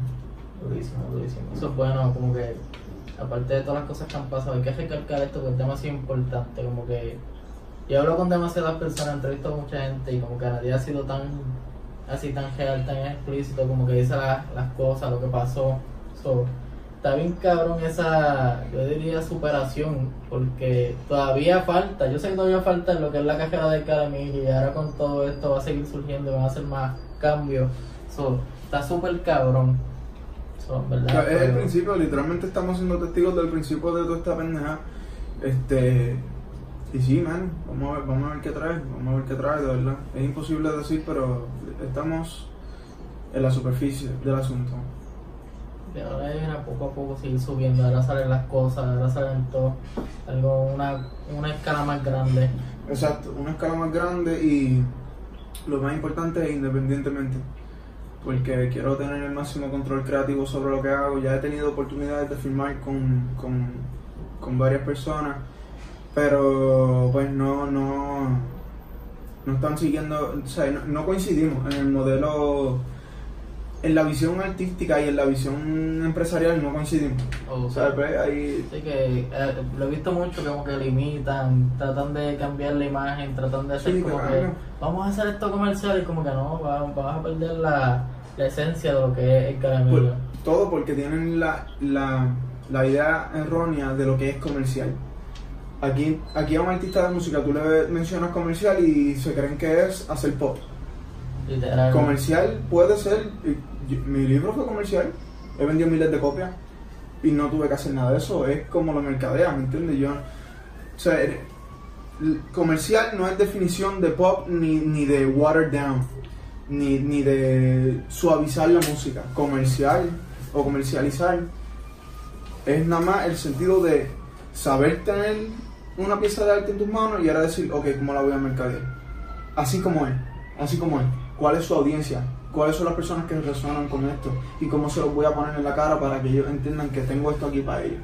durísimo, durísimo. Eso es bueno, como que aparte de todas las cosas que han pasado, hay que recalcar esto que es demasiado importante, como que yo hablo con demasiadas personas, entrevisto a mucha gente y como que nadie ha sido tan así tan real, tan explícito, como que dice la- las cosas, lo que pasó. So, está bien cabrón esa, yo diría superación, porque todavía falta, yo sé que todavía falta lo que es la carrera de Caramil y ahora con todo esto va a seguir surgiendo, van a hacer más cambios. So, está súper cabrón. Es el principio, literalmente estamos siendo testigos del principio de toda esta pendeja. Este, y sí, man, vamos a ver, vamos a ver qué trae, vamos a ver qué trae, de verdad. Es imposible decir, pero estamos en la superficie del asunto. Y ahora a poco a poco seguir subiendo, ahora salen las cosas, ahora salen todo, algo, una, una escala más grande. Exacto, una escala más grande y lo más importante es independientemente. Porque quiero tener el máximo control creativo sobre lo que hago. Ya he tenido oportunidades de filmar con, con, con varias personas, pero pues no, no, no están siguiendo, o sea, no, no coincidimos en el modelo, en la visión artística y en la visión empresarial no coincidimos. O O sea, pues, ahí Así que eh, lo he visto mucho como que limitan, tratan de cambiar la imagen, tratan de hacer Sí, como claro. que vamos a hacer esto comercial y como que no, va- vas a perder la, la esencia de lo que es el caramelo. Por- todo porque tienen la, la, la idea errónea de lo que es comercial. Aquí, aquí a un artista de música tú le mencionas comercial y se creen que es hacer pop. Literal. Comercial puede ser, mi libro fue comercial, he vendido miles de copias y no tuve que hacer nada de eso, es como lo mercadea, ¿me entiendes? Yo, o sea, comercial no es definición de pop ni, ni de watered down, ni, ni de suavizar la música. Comercial o comercializar es nada más el sentido de saber tener una pieza de arte en tus manos y ahora decir, ok, ¿cómo la voy a mercadear? Así como es, así como es. ¿Cuál es su audiencia? ¿Cuáles son las personas que resuenan con esto? ¿Y cómo se los voy a poner en la cara para que ellos entiendan que tengo esto aquí para ellos?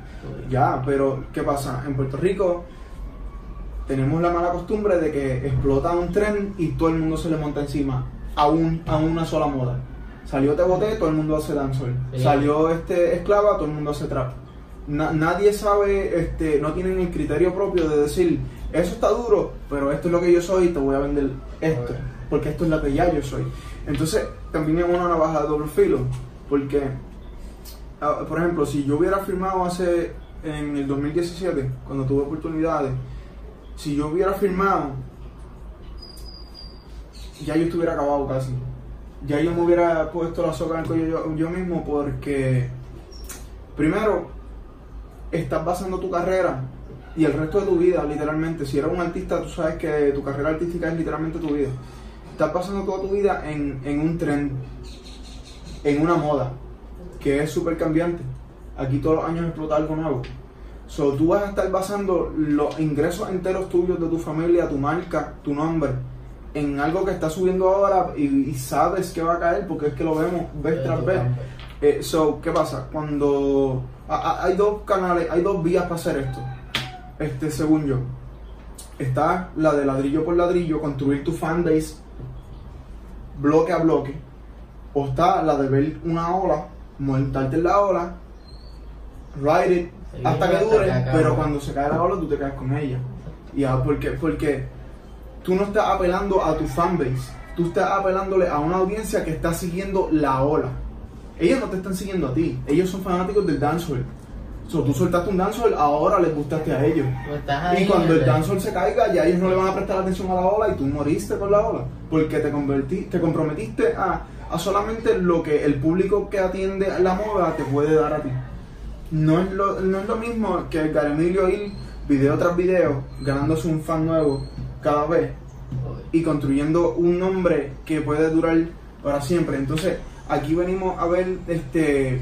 Ya, pero ¿qué pasa? En Puerto Rico tenemos la mala costumbre de que explota un tren y todo el mundo se le monta encima a, un, a una sola moda. Salió Te Boté, todo el mundo hace dancehall. Sí. Salió este Esclava, todo el mundo hace trap. Na- nadie sabe, este, no tienen el criterio propio de decir, eso está duro, pero esto es lo que yo soy y te voy a vender esto, porque esto es lo que ya yo soy. Entonces, también es una navaja de doble filo, porque, ah, por ejemplo, si yo hubiera firmado hace, en el 2017, cuando tuve oportunidades, si yo hubiera firmado, ya yo estuviera acabado casi. Ya yo me hubiera puesto la soga en el cuello yo, yo mismo porque, primero, estás basando tu carrera y el resto de tu vida, literalmente. Si eres un artista, tú sabes que tu carrera artística es literalmente tu vida. Estás pasando toda tu vida en, en un tren, en una moda, que es súper cambiante. Aquí todos los años explota algo nuevo. So, tú vas a estar basando los ingresos enteros tuyos de tu familia, tu marca, tu nombre, en algo que está subiendo ahora y, y sabes que va a caer porque es que lo vemos vez tras vez. Eh, so, ¿qué pasa? Cuando a- a- hay dos canales, hay dos vías para hacer esto. Este, según yo, está la de ladrillo por ladrillo, construir tu fanbase bloque a bloque, o está la de ver una ola, montarte en la ola, ride it Sí, hasta que hasta dure, que pero cuando se cae la ola tú te caes con ella. Ya, porque, porque tú no estás apelando a tu fanbase, tú estás apelándole a una audiencia que está siguiendo la ola. Ellos no te están siguiendo a ti, ellos son fanáticos del dancehall. So, tú soltaste un dancehall, ahora les gustaste a ellos. Ahí Y cuando el dancehall se caiga, ya ellos no le van a prestar atención a la ola y tú moriste con la ola. Porque te, convertí, te comprometiste a, a solamente lo que el público que atiende la moda te puede dar a ti. No es lo, no es lo mismo que el Emilio ir video tras video, ganándose un fan nuevo cada vez y construyendo un nombre que puede durar para siempre. Entonces, aquí venimos a ver, este,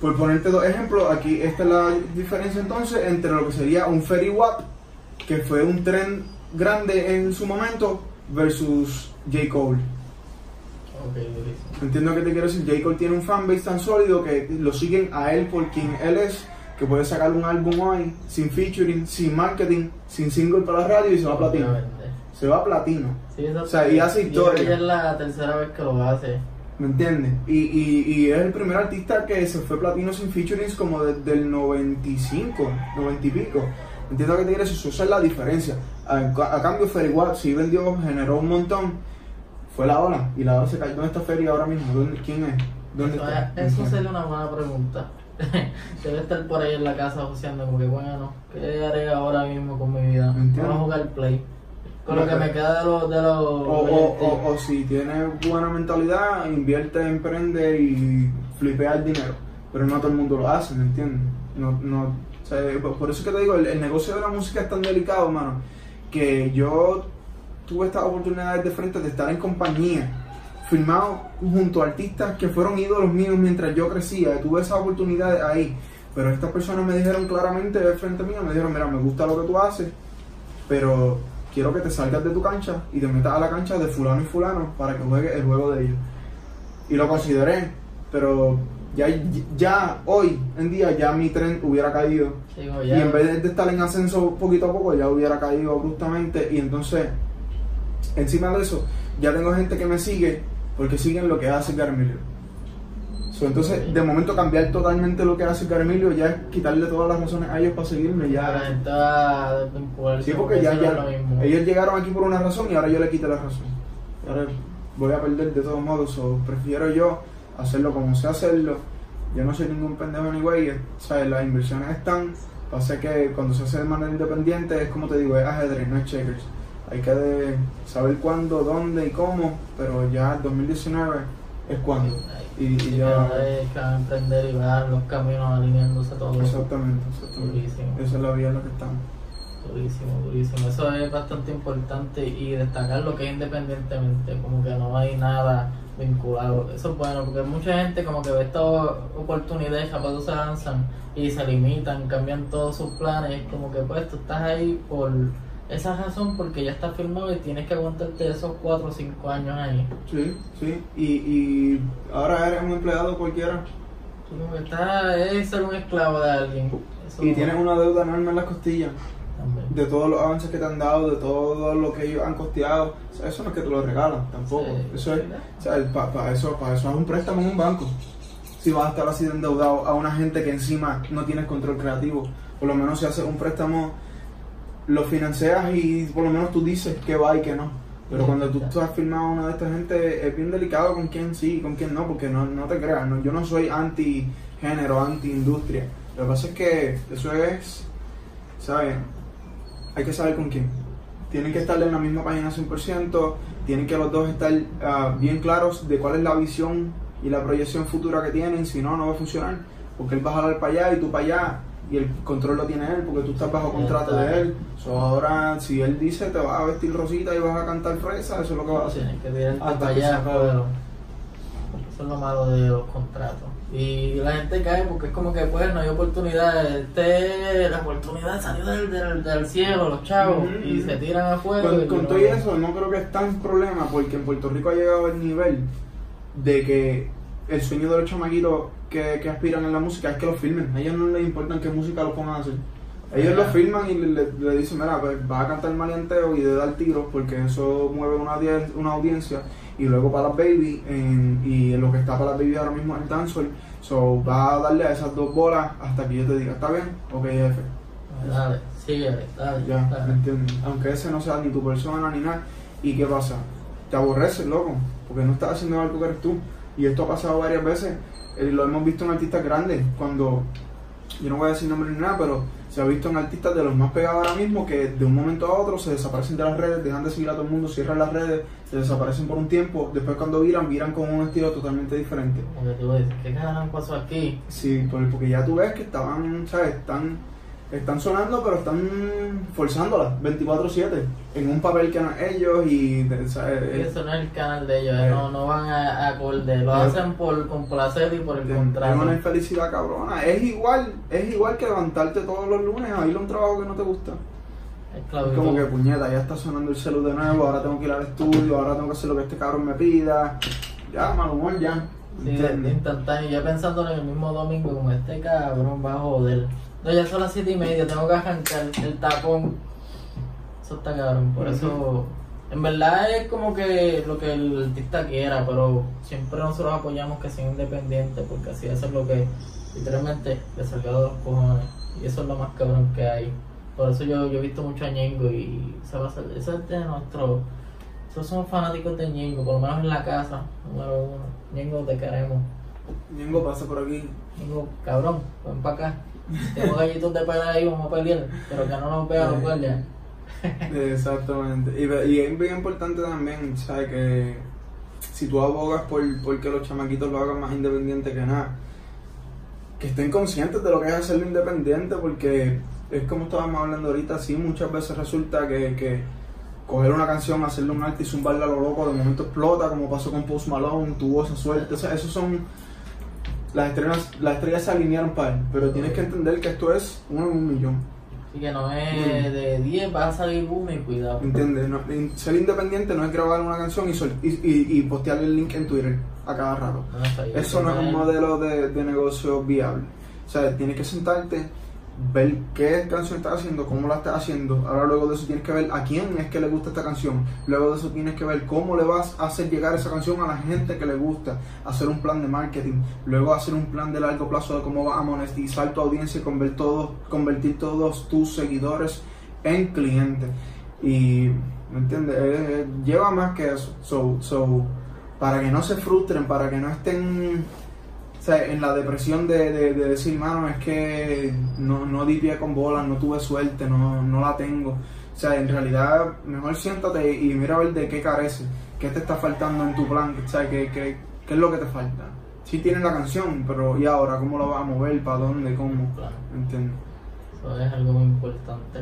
por ponerte dos ejemplos, aquí esta es la diferencia entonces entre lo que sería un Ferry Wap, que fue un tren grande en su momento, versus J. Cole. Entiendo que te quiero decir, J. Cole tiene un fanbase tan sólido que lo siguen a él por quien él es, que puede sacar un álbum hoy, sin featuring, sin marketing, sin single para la radio y se va a platino. Se va a platino. Sí, eso O sea, y hace historia. ya es la tercera vez que lo hace. ¿Me entiendes? Y, y, y es el primer artista que se fue platino sin featurings como desde el 95, 90 y pico. Entiendo que quieres decir, esa es la diferencia. A, a cambio, Ferry Watt sí vendió, generó un montón. Fue la ola. Y la ola se cayó. ¿Dónde está Ferry ahora mismo? ¿Dónde, ¿Quién es? ¿Dónde Eso, está? es- eso sería una buena pregunta. [laughs] Debe estar por ahí en la casa joseando como que bueno, ¿qué haré ahora mismo con mi vida? Vamos a jugar play. Con lo que me queda de los... De los O, o, o, o si tiene buena mentalidad, invierte, emprende y flipea el dinero. Pero no todo el mundo lo hace, ¿me entiendes? No, no, o sea, por por eso es que te digo, el, el negocio de la música es tan delicado, mano, que yo tuve estas oportunidades de frente de estar en compañía, filmado junto a artistas que fueron ídolos míos mientras yo crecía, tuve esas oportunidades ahí. Pero estas personas me dijeron claramente de frente mío, me dijeron, mira, me gusta lo que tú haces, pero quiero que te salgas de tu cancha y te metas a la cancha de fulano y fulano para que juegues el juego de ellos. Y lo consideré, pero ya, ya hoy en día ya mi tren hubiera caído. Digo, Y en vez de estar en ascenso poquito a poco, ya hubiera caído abruptamente. Y entonces, encima de eso, ya tengo gente que me sigue porque siguen lo que hace Carmilio. So, entonces, de momento cambiar totalmente lo que hace Carmilio ya es quitarle todas las razones a ellos para seguirme. Ya, gente va a desvincularse Sí, porque ya, ya ellos llegaron aquí por una razón y ahora yo le quité la razón. Ahora voy a perder de todos modos, so, prefiero yo hacerlo como sé hacerlo. Yo no soy ningún pendejo ni güey, las inversiones están. Pasa que cuando se hace de manera independiente es como te digo, es ajedrez, no es checkers. Hay que saber cuándo, dónde y cómo, pero ya el 2019 es cuando. Y, y Sí, ya. que van a emprender y van los caminos alineándose todo. Exactamente, exactamente. Durísimo. Esa es la vía en la que estamos. Durísimo, durísimo. Eso es bastante importante y destacar lo que es independientemente, como que no hay nada vinculado. Eso es bueno, porque mucha gente como que ve estas oportunidades, capaz se lanzan y se limitan, cambian todos sus planes, como que pues tú estás ahí por esa razón, porque ya está firmado y tienes que aguantarte esos 4 o 5 años ahí. Sí, sí. Y, y ahora eres un empleado cualquiera. Tú que estás, es ser un esclavo de alguien. Eso Y tienes una deuda enorme en las costillas también. de todos los avances que te han dado, de todo lo que ellos han costeado. O sea, eso no es que te lo regalan tampoco. Sí, eso es, o sea, para eso, para eso es un préstamo en un banco. si vas a estar así de endeudado a una gente que encima no tienes control creativo. Por lo menos si haces un préstamo, lo financias y por lo menos tú dices que va y que no. Pero cuando tú estás firmado a una de estas gente, es bien delicado con quién sí y con quién no, porque no, no te creas, no, yo no soy anti género, anti industria. Lo que pasa es que eso es, ¿sabes? Hay que saber con quién. Tienen que estar en la misma página 100%, tienen que los dos estar ah, bien claros de cuál es la visión y la proyección futura que tienen, si no, no va a funcionar. Porque él va a jalar para allá y tú para allá, y el control lo tiene él, porque tú estás bajo contrato de él. So, ahora, si él dice te vas a vestir rosita y vas a cantar fresa, eso es lo que va a hacer. Tienes que tirarte Hasta allá, pero eso es lo malo de los contratos. Y la gente cae porque es como que pues no hay oportunidad. Este, la oportunidad salió del, del, del cielo, los chavos, Ujú, y se tiran afuera. Con, con todo eso, no creo que es tan problema porque en Puerto Rico ha llegado el nivel de que el sueño de los chamaquitos que, que aspiran en la música es que lo filmen. A ellos no les importa qué música lo pongan a hacer. Ellos lo filman y le, le- le dicen, mira, pues vas a cantar maleanteo y de dar tiros porque eso mueve una, audien- una audiencia. Y luego para las baby, en- y lo que está para las baby ahora mismo es el dancehall. So, va a darle a esas dos bolas hasta que yo te diga, ¿está bien? Ok, jefe. Dale, síguele, dale, Ya, ¿me dale. entiendes? Aunque ese no sea ni tu persona ni nada. ¿Y qué pasa? Te aborreces, loco, porque no estás haciendo algo que eres tú. Y esto ha pasado varias veces. eh, lo hemos visto en artistas grandes. Cuando, yo no voy a decir nombre ni nada, pero se ha visto en artistas de los más pegados ahora mismo que de un momento a otro se desaparecen de las redes, dejan de seguir a todo el mundo, cierran las redes, se desaparecen por un tiempo. Después, cuando viran, viran con un estilo totalmente diferente. Como que tú dices, ¿qué carajo pasó aquí? Sí, por- porque ya tú ves que estaban, ¿sabes? Están, están sonando, pero están forzándola 24-7 en un papel que no es ellos y, ¿sabes? Es, Eso no es el canal de ellos, Eh. no, no van a, acorde, lo Eh. hacen por complacer y por el es contrato. una infelicidad cabrona. Es igual, es igual que levantarte todos los lunes a ir a un trabajo que no te gusta. Es como que puñeta, ya está sonando el celu de nuevo, ahora tengo que ir al estudio, ahora tengo que hacer lo que este cabrón me pida. Ya, mal humor, ya. Sí, instantáneo, ya pensando en el mismo domingo, como este cabrón va a joder. No, ya son las 7 y media, tengo que arrancar el tapón. Eso está cabrón, por eso. En verdad es como que lo que el artista quiera, pero siempre nosotros apoyamos que sea independiente, porque así eso es lo que literalmente le salga de los cojones. Y eso es lo más cabrón que hay. Por eso yo, yo he visto mucho a Ñengo y ese, va a ser, ese es de nuestro. Nosotros somos fanáticos de Ñengo, por lo menos en la casa, número uno. Ñengo, te queremos. Ñengo pasa por aquí. Digo, cabrón, ven para acá. Tengo gallitos de pelea ahí, vamos a pelear. Pero que no nos vean los guardias. Exactamente. Y, y es bien importante también, ¿sabes? Que si tú abogas por, por que los chamaquitos lo hagan más independiente que nada, que estén conscientes de lo que es hacerlo independiente, porque es como estábamos hablando ahorita, sí, muchas veces resulta que, que coger una canción, hacerle un arte y zumbarla a lo loco, de momento explota, como pasó con Post Malone, tuvo esa suerte, o sea, esos son... Las estrellas, las estrellas se alinearon para él, pero tienes que entender que esto es uno en un millón. Así que no es de 10, va a salir uno y cuidado. ¿Entiendes? No- ser independiente no es grabar una canción y, sol- y, y, y postearle el link en Twitter a cada rato. No, eso no es un modelo de, de negocio viable. O sea, tienes que sentarte, ver qué canción estás haciendo, cómo la estás haciendo. Ahora luego de eso tienes que ver a quién es que le gusta esta canción. Luego de eso tienes que ver cómo le vas a hacer llegar esa canción a la gente que le gusta. Hacer un plan de marketing. Luego hacer un plan de largo plazo de cómo vas a monetizar tu audiencia y convertir todos, convertir todos tus seguidores en clientes. Y, ¿me entiendes? Eh, eh, lleva más que eso. So, so, para que no se frustren, para que no estén o sea, en la depresión de, de, de decir, mano, es que no, no di pie con bolas, no tuve suerte, no, no la tengo. O sea, en realidad, mejor siéntate y mira a ver de qué carece, qué te está faltando en tu plan, o sea, qué, qué, qué es lo que te falta. Sí tienes la canción, pero ¿y ahora cómo la vas a mover? ¿Para dónde? ¿Cómo? Claro, ¿Entiendes? eso es algo muy importante.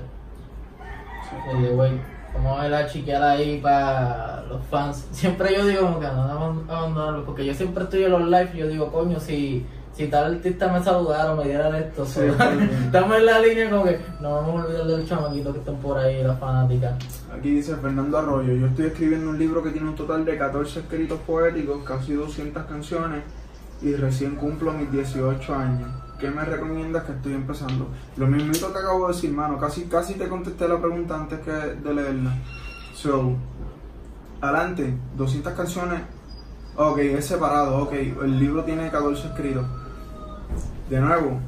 Sí. Eh, güey, vamos a ver a ahí para los fans. [laughs] Siempre yo digo como que no debemos abandonarlo, porque yo siempre estoy en los live y yo digo, coño, si, si tal artista me saludara o me diera esto, [laughs] sí. estamos en la línea como que no vamos a olvidar del chamaquito que están por ahí, las fanáticas. Aquí dice Fernando Arroyo, yo estoy escribiendo un libro que tiene un total de 14 escritos poéticos, casi 200 canciones y recién cumplo mis 18 años. ¿Qué me recomiendas que estoy empezando? Lo mismito que acabo de decir, mano, casi, casi te contesté la pregunta antes que de leerla. So, adelante, 200 canciones Ok, es separado, ok. El libro tiene 14 escritos. De nuevo,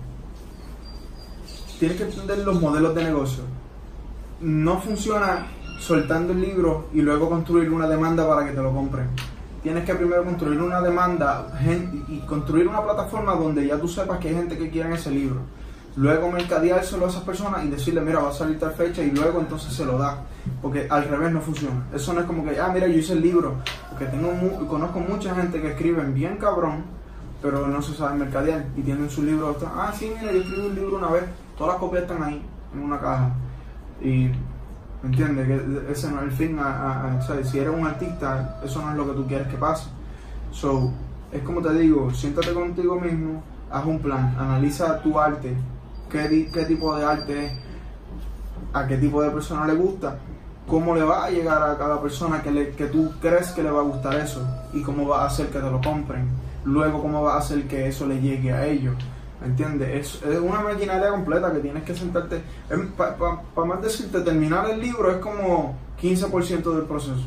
tienes que entender los modelos de negocio. No funciona soltando el libro y luego construir una demanda para que te lo compren. Tienes que primero construir una demanda y construir una plataforma donde ya tú sepas que hay gente que quiere ese libro. Luego mercadeárselo a esas personas y decirle, mira, va a salir tal fecha y luego entonces se lo da. Porque al revés no funciona. Eso no es como que, ah, mira, yo hice el libro. Porque tengo mu- conozco mucha gente que escriben bien cabrón, pero no se sabe mercadear y tienen su libro. Ah, sí, mira, yo escribí un libro una vez. Todas las copias están ahí, en una caja. Y, ¿me entiendes? Que ese no es el fin. A, a-. Si eres un artista, eso no es lo que tú quieres que pase. So, es como te digo, siéntate contigo mismo, haz un plan, analiza tu arte, qué, qué tipo de arte es, a qué tipo de persona le gusta, cómo le va a llegar a cada persona que, le, que tú crees que le va a gustar eso y cómo va a hacer que te lo compren. Luego, cómo va a hacer que eso le llegue a ellos. ¿Me entiendes? Es, es una maquinaria completa que tienes que sentarte. Para más decirte, terminar el libro es como 15% del proceso.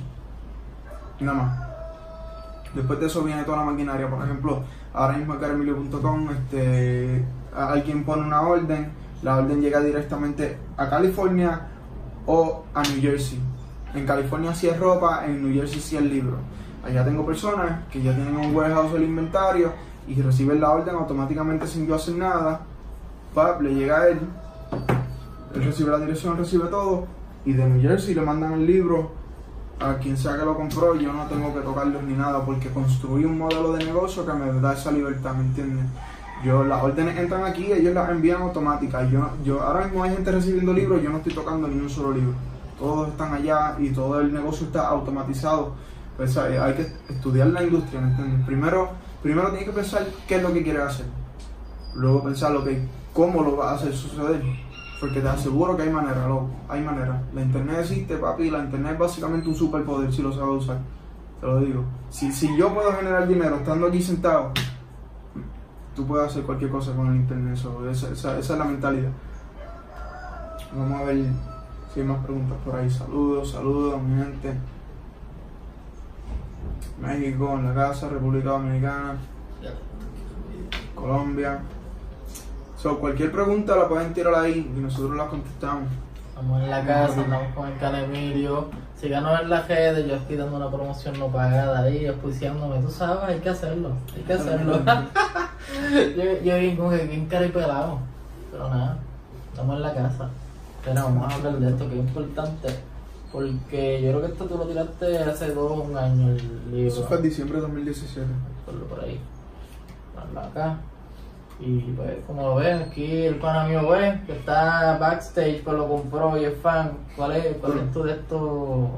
Nada más. Después de eso viene toda la maquinaria. Por ejemplo, ahora mismo acá en este, alguien pone una orden, la orden llega directamente a California o a New Jersey. En California sí es ropa, en New Jersey sí es libro. Allá tengo personas que ya tienen un warehouse del inventario y reciben la orden automáticamente sin yo hacer nada. Pap, le llega a él, él recibe la dirección, recibe todo y de New Jersey le mandan el libro a quien sea que lo compró, yo no tengo que tocarlos ni nada porque construí un modelo de negocio que me da esa libertad, ¿me entiendes? Yo, las órdenes entran aquí, ellos las envían automáticas. Yo, yo, ahora mismo hay gente recibiendo libros, yo no estoy tocando ni un solo libro. Todos están allá y todo el negocio está automatizado. Pues hay hay que estudiar la industria, ¿me entiendes? Primero, primero tienes que pensar qué es lo que quieres hacer. Luego pensar lo que, cómo lo vas a hacer suceder. Porque te aseguro que hay manera, loco. Hay manera. La internet existe, papi. La internet es básicamente un superpoder si lo sabes usar. Te lo digo. Si, si yo puedo generar dinero estando aquí sentado, tú puedes hacer cualquier cosa con el internet. So, esa, esa- esa es la mentalidad. Vamos a ver si hay más preguntas por ahí. Saludos, saludos, mi gente. México, en la casa, República Dominicana, Colombia. So, cualquier pregunta la pueden tirar ahí y nosotros la contestamos. Estamos en la casa, andamos con el Can Emilio. Síganos en las redes, yo estoy dando una promoción no pagada ahí, auspiciándome. Tú sabes, hay que hacerlo, hay que hacerlo. [laughs] yo, yo bien como que bien cara y pelado. Pero nada, estamos en la casa. Pero vamos a hablar de esto que es importante. Porque yo creo que esto tú lo tiraste hace dos un año el libro. Eso fue en diciembre de 2017. Ponlo por ahí. Ponlo acá. Y pues, como lo ven, aquí el pana mío ve que está backstage, pues lo compró y es fan. ¿Cuál es, cuál es tu de estos? O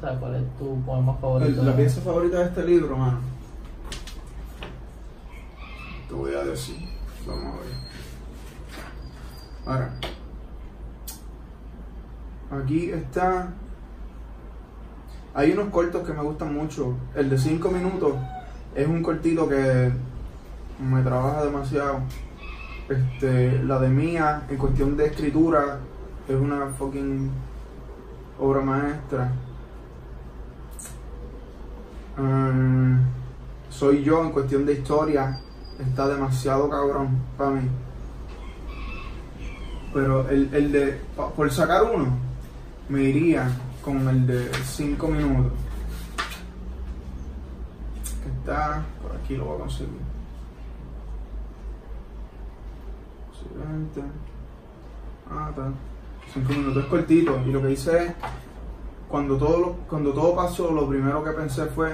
sea, ¿cuál es tu poema favorito? La pieza favorita de este libro, mano. Te voy a decir. Vamos a ver. Ahora. Aquí está. Hay unos cortos que me gustan mucho. El de 5 minutos es un cortito que me trabaja demasiado. Este, la de Mía, en cuestión de escritura, es una fucking obra maestra. Mm, soy yo en cuestión de historia, está demasiado cabrón para mí. Pero el, el de, por sacar uno, me iría con el de 5 minutos. Que está, por aquí lo voy a conseguir. Siguiente. Ah, está. 5 minutos, es cortito. Y lo que hice es cuando todo, cuando todo pasó, lo primero que pensé fue,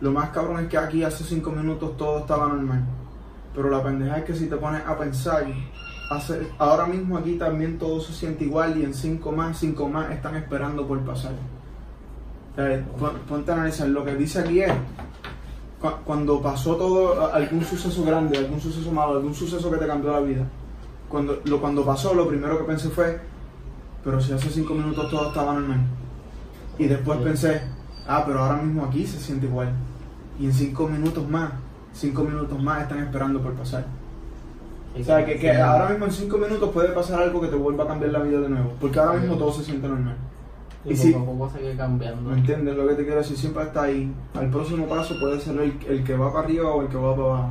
lo más cabrón es que aquí hace cinco minutos todo estaba normal. Pero la pendeja es que si te pones a pensar, hace, ahora mismo aquí también todo se siente igual y en cinco más, cinco más están esperando por pasar. Pon- ponte a analizar, lo que dice aquí es, cu- cuando pasó todo, algún suceso grande, algún suceso malo, algún suceso que te cambió la vida, cuando, lo, cuando pasó, lo primero que pensé fue, pero si hace cinco minutos todo estaba normal. Y después pensé, ah, pero ahora mismo aquí se siente igual. Y en cinco minutos más, cinco minutos más están esperando por pasar. O sea, que, que ahora mismo en cinco minutos puede pasar algo que te vuelva a cambiar la vida de nuevo. Porque ahora mismo todo se siente normal. Y, Y si- poco a poco sigue cambiando. ¿Me entiendes lo que te quiero decir? Siempre está ahí. Al próximo paso puede ser el, el que va para arriba o el que va para abajo.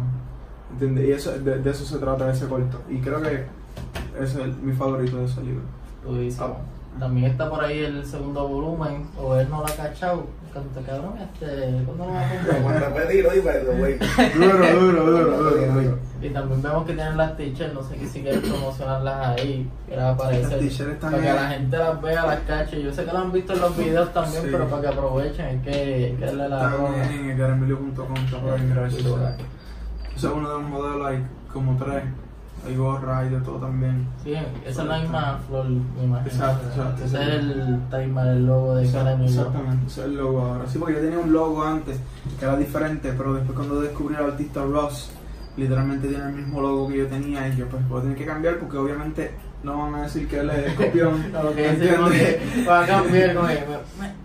¿Entiendes? Y eso, de, de eso se trata ese corto. Y creo que ese es el- mi favorito de ese libro. Durísimo. Ah. También está por ahí el segundo volumen, o él no lo ha cachado. Canta, cabrón, este, ¿cuándo lo va a [laughs] comprar? repetirlo y pero, güey. Duro, duro, duro, duro, duro. Y también vemos que tienen las t-shirts, no sé qué si quieres promocionarlas ahí, que era para Las aparecer. t-shirts están Para que en- la gente las vea, las cache. Yo sé que las han visto en los videos también, Sí. pero para que aprovechen, hay que, que darle la broma. en ecaramilio.com, está por ahí, mira eso. Es uno de los modelos, hay como tres. Hay gorra, hay de todo también. Sí, esa es la misma flor, me imagino. Exacto, exacto. Ese es el timer, el logo de Caramelo. Exactamente, ese es el logo ahora. Sí, porque yo tenía un logo antes que era diferente, pero después cuando descubrí al artista Ross, literalmente tiene el mismo logo que yo tenía y yo pues a tener que cambiar porque obviamente no van a decir que él es copión. No, va a cambiar con él.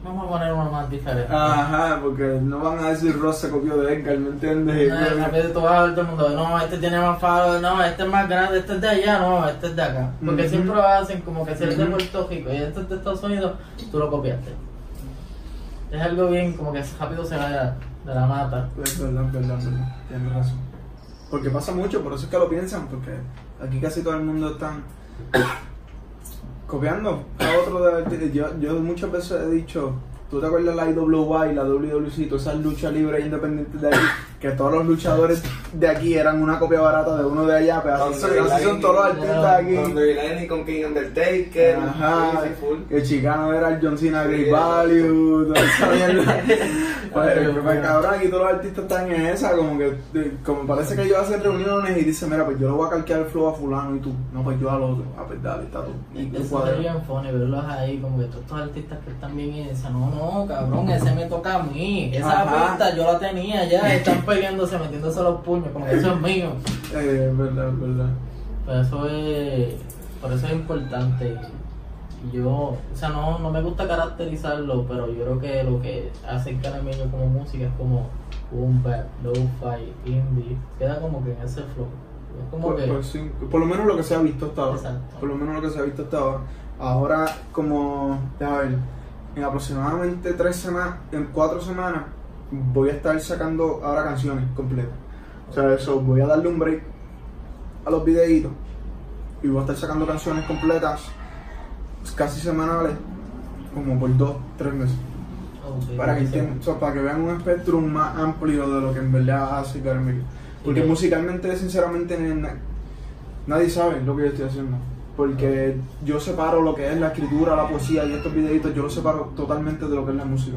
Vamos a poner uno más diferente. Ajá, porque no van a decir Ross se copió de Edgar, ¿me entiendes? Ah, A veces tú vas a ver todo el mundo, no, este tiene más faro, no, este es más grande, este es de allá, no, este es de acá. Porque siempre lo hacen como que si eres de. Puerto Rico y este es de Estados Unidos, tú lo copiaste. Es algo bien como que rápido se vaya de la mata. Es es verdad, es verdad. Tienes razón. Porque pasa mucho, por eso es que lo piensan, porque aquí casi todo el mundo está copiando a otro de yo, yo muchas veces he dicho, ¿tú te acuerdas la IWA y la WWC, todas esas luchas libres independientes de aquí? Que todos los luchadores de aquí eran una copia barata de uno de allá, pero así, son todos los artistas aquí. Con con King Undertaker. Ajá, el chicano era el John Cena Great Value, toda esa [laughs] mierda. Pues, pues, bueno. cabrón, aquí todos los artistas están en esa, como que como parece que ellos hacen reuniones y dicen, mira, pues yo le voy a calquear el flow a fulano y tú, no, pues yo al otro, a pues dale, está tú. Y tú Eso sería bien funny verlos ahí, como que todos estos artistas que están bien en esa. No, no, cabrón, ese me toca a mí. Esa Ajá. pista yo la tenía ya. Están peleándose, metiéndose los puños, como que eso es mío. [laughs] Eh, es verdad, es verdad. Pero eso es. Por eso es importante. Yo, o sea, no, no me gusta caracterizarlo, pero yo creo que lo que hace el caramello como música es como boom bap, lo-fi, indie. Queda como que en ese flow. Es como Pues, que. sí, por lo menos lo que se ha visto hasta ahora. Exacto. Por lo menos lo que se ha visto hasta ahora. Ahora, como, déjame ver, en aproximadamente tres semanas, en cuatro semanas, voy a estar sacando ahora canciones completas. O sea, eso, voy a darle un break a los videitos y voy a estar sacando canciones completas casi semanales, como por dos, tres meses. Para que, o sea, para que vean un espectro más amplio de lo que en verdad hace Caramelo. Porque musicalmente, sinceramente, na- nadie sabe lo que yo estoy haciendo. Porque yo separo lo que es la escritura, la poesía y estos videitos, yo lo separo totalmente de lo que es la música.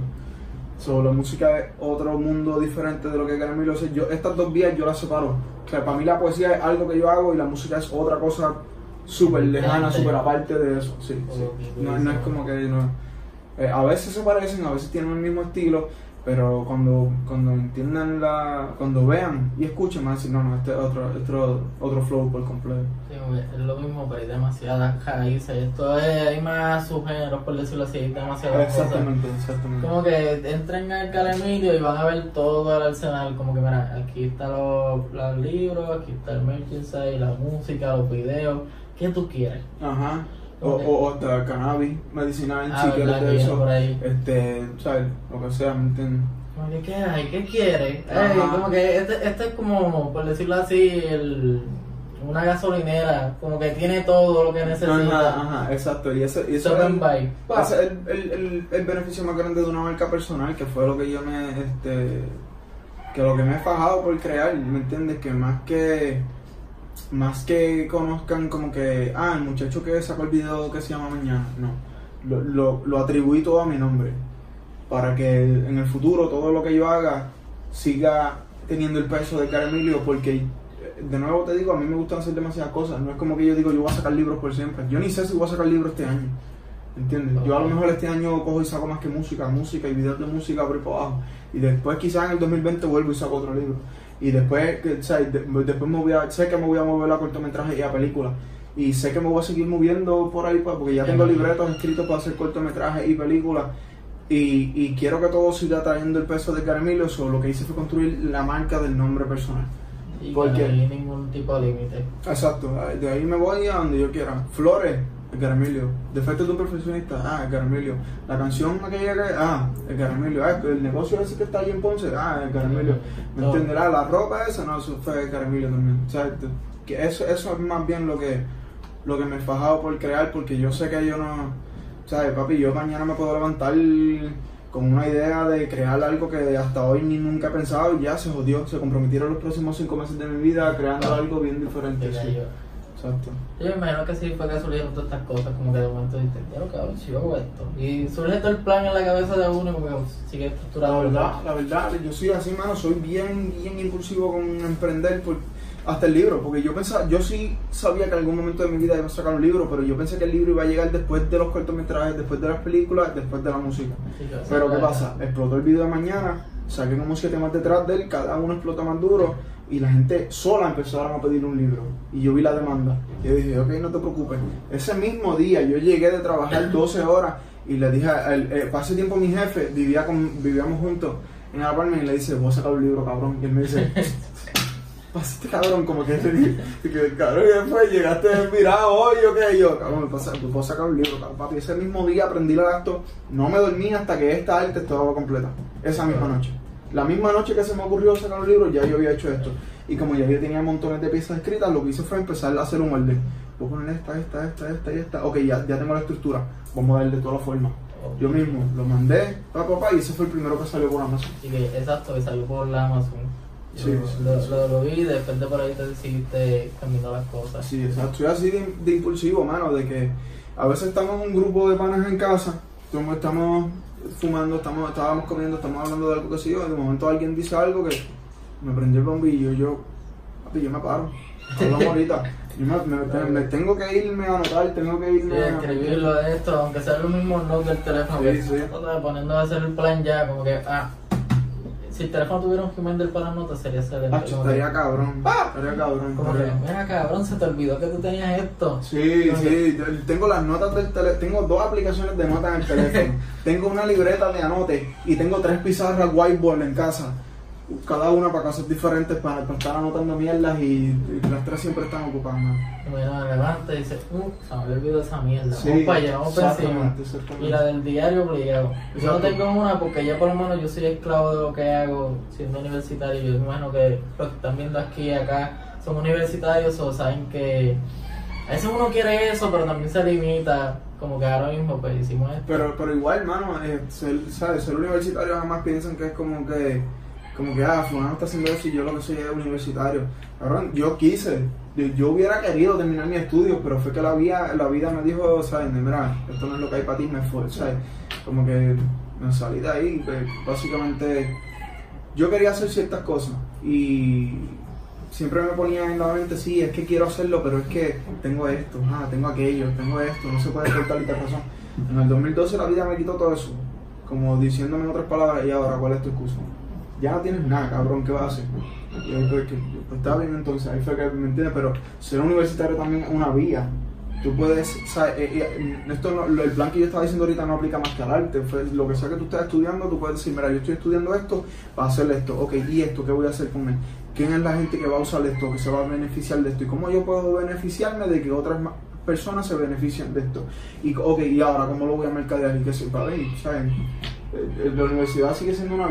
So, la música es otro mundo diferente de lo que es Caramelo. O sea, yo, estas dos vías yo las separo. O sea, para mí la poesía es algo que yo hago y la música es otra cosa súper lejana, súper aparte de eso. Sí, sí. No es como que no. eh, a veces se parecen, a veces tienen el mismo estilo, pero cuando, cuando entiendan la. cuando vean y escuchen, van a decir, no, no, este es otro, otro, otro flow por completo. Sí, es lo mismo, pero hay demasiadas raíces. Esto es, hay más subgéneros, por decirlo así, hay demasiadas cosas. Exactamente, exactamente. Como que entren al Calemilio y van a ver todo el arsenal. Como que, mira, aquí están los, los libros, aquí está el merchandise, la música, los videos. ¿Qué tú quieres? Ajá. O, Ok. o, o hasta cannabis medicinal, Ah, si quieres de eso. Este, ¿sabes? Lo que sea, ¿me entiendes? ¿qué hay? ¿Qué como que este, este es como, por decirlo así, el, una gasolinera. Como que tiene todo lo que necesita. Ajá, ajá, exacto. Y eso, y eso es el, el, el, el beneficio más grande de una marca personal, que fue lo que yo me, este, que lo que me he fajado por crear, ¿me entiendes? Que más que, más que conozcan como que, ah, el muchacho que sacó el video que se llama Mañana, no, lo, lo, lo atribuí todo a mi nombre, para que en el futuro todo lo que yo haga siga teniendo el peso de Caramilio, porque eh, de nuevo te digo, a mí me gustan hacer demasiadas cosas, no es como que yo digo, yo voy a sacar libros por siempre, yo ni sé si voy a sacar libros este año. ¿Entiendes? Yo a lo mejor este año cojo y saco más que música, música y videos de música por ahí por abajo. Y después quizás en el 2020 vuelvo y saco otro libro. Y después, que, o sea, de- después me voy a, sé que me voy a mover a cortometraje y a películas. Y sé que me voy a seguir moviendo por ahí, pues, porque ya tengo libretos escritos para hacer cortometrajes y películas. Y, y quiero que todo siga trayendo el peso de Caramillo. So, lo que hice fue construir la marca del nombre personal. Y ¿Por que qué? no hay ningún tipo de límite. Exacto, de ahí me voy a donde yo quiera. Flores, Edgar Emilio. Defectos de un profesionista, ah, Edgar Emilio. La canción aquella que, ah, Emilio. Ah, el negocio ese que está ahí en Ponce, ah, Emilio. ¿Me Todo. entenderás? La ropa esa, no, eso fue Edgar Emilio también. O sea, te- que eso, eso es más bien lo que, lo que me he fajado por crear, porque yo sé que yo no, ¿sabes, papi? Yo mañana me puedo levantar con una idea de crear algo que hasta hoy ni nunca he pensado y ya se jodió, se comprometieron los próximos cinco meses de mi vida creando algo bien diferente. Sí. Yo. Exacto. Yo me imagino que sí fue que surgieron todas estas cosas, como que de momento dijiste, quiero cabrón, si yo hago esto. Y surge todo el plan en la cabeza de uno y como que sigue La estructurado. verdad, la verdad, yo soy así, mano, soy bien, bien impulsivo con emprender por, hasta el libro, porque yo pensaba, yo sí sabía que en algún momento de mi vida iba a sacar un libro, pero yo pensé que el libro iba a llegar después de los cortometrajes, después de las películas, después de la música. Sí, Pero ¿qué pasa? Explotó el video de mañana, saqué como siete más detrás de él, cada uno explota más duro y la gente sola empezaron a pedir un libro. Y yo vi la demanda. Yo dije, ok, no te preocupes. Ese mismo día yo llegué de trabajar [clears throat] 12 horas y le dije, a él, eh, tiempo mi jefe, vivía con, vivíamos juntos en el apartment y le dice, voy a sacar un libro, cabrón. Y él me dice, [laughs] pasaste cabrón, como que le dije, cabrón, ¿qué fue? Llegaste mirado hoy, o qué? Yo, cabrón, me pasa, puedo sacar un libro, cabrón, papi. Ese mismo día aprendí la acto, no me dormí hasta que esta arte estaba completa, esa misma noche. La misma noche que se me ocurrió sacar un libro, ya yo había hecho esto. Y como ya yo tenía montones de piezas escritas, lo que hice fue empezar a hacer un orden. Voy a poner esta, esta, esta, esta y esta. Ok, ya, ya tengo la estructura. Vamos a darle todas las formas. Yo mismo lo mandé, pa, pa, pa, y ese fue el primero que salió por Amazon. Que, exacto, que salió por la Amazon. Sí, Yo sí, lo, sí. lo, lo vi y después de por ahí te decidiste cambiando las cosas. Sí, exacto. Soy así de, de impulsivo, mano, de que a veces estamos en un grupo de panas en casa, como estamos fumando, estamos, estábamos comiendo, estamos hablando de algo que sé yo, de momento alguien dice algo que me prendió el bombillo yo, papi, yo me paro. Hablamos ahorita. Yo me, me- me tengo que irme a anotar, tengo que Sí, irme a escribirlo de esto, aunque sea los mismos notes del teléfono, Sí, que sí. poniendo a hacer el plan ya, como que, ah, si el teléfono tuviera un Gmail para notas sería como que- estaría cabrón. Estaría cabrón. Como que, mira cabrón, se te olvidó que tú tenías esto. Sí, Como sí, yo tengo las notas del teléfono, tengo dos aplicaciones de notas en el teléfono, [laughs] tengo una libreta de anote y tengo tres pizarras whiteboard en casa, cada una para cosas diferentes para, para estar anotando mierdas y, y las tres siempre están ocupadas. Y me y dice, uh, se me había olvidado esa mierda. Sí, vamos para allá, vamos para encima. Y la del diario obligado. Yo no tengo una porque ya por lo menos yo soy esclavo de lo que hago siendo universitario. Yo imagino que los que están viendo aquí y acá son universitarios o saben que a veces uno quiere eso, pero también se limita. Como que ahora mismo pues hicimos esto. Pero, pero igual, hermano, eh, ser, ¿sabes? ser universitario jamás piensan que es como que, como que, ah, fulano está haciendo eso y yo lo que soy es universitario. Cabrón, yo quise, yo, hubiera querido terminar mis estudios, pero fue que la vida, la vida me dijo, ¿sabes? Mira, esto no es lo que hay para ti, me fue, ¿sabes? Como que me salí de ahí, pues, básicamente, yo quería hacer ciertas cosas y siempre me ponía en la mente, sí, es que quiero hacerlo, pero es que tengo esto, ah, tengo aquello, tengo esto, no se puede cortar y te razón. En el 2012 la vida me quitó todo eso, como diciéndome en otras palabras, y ahora, ¿cuál es tu excusa? Ya no tienes nada, cabrón, ¿qué vas a hacer? Y ahí fue que, pues está bien entonces, ahí fue que, ¿me entiendes? Pero ser universitario también es una vía. Tú puedes, ¿sabes? Eh, eh, esto el plan que yo estaba diciendo ahorita no aplica más que al arte. Fue lo que sea que tú estés estudiando, tú puedes decir, mira, yo estoy estudiando esto para hacer esto. Ok, ¿y esto qué voy a hacer con él? ¿Quién es la gente que va a usar esto, que se va a beneficiar de esto? ¿Y cómo yo puedo beneficiarme de que otras personas se beneficien de esto? Y, ok, ¿y ahora cómo lo voy a mercadear? ¿Y qué se va a ver? ¿Sabes? Eh, eh, La universidad sigue siendo una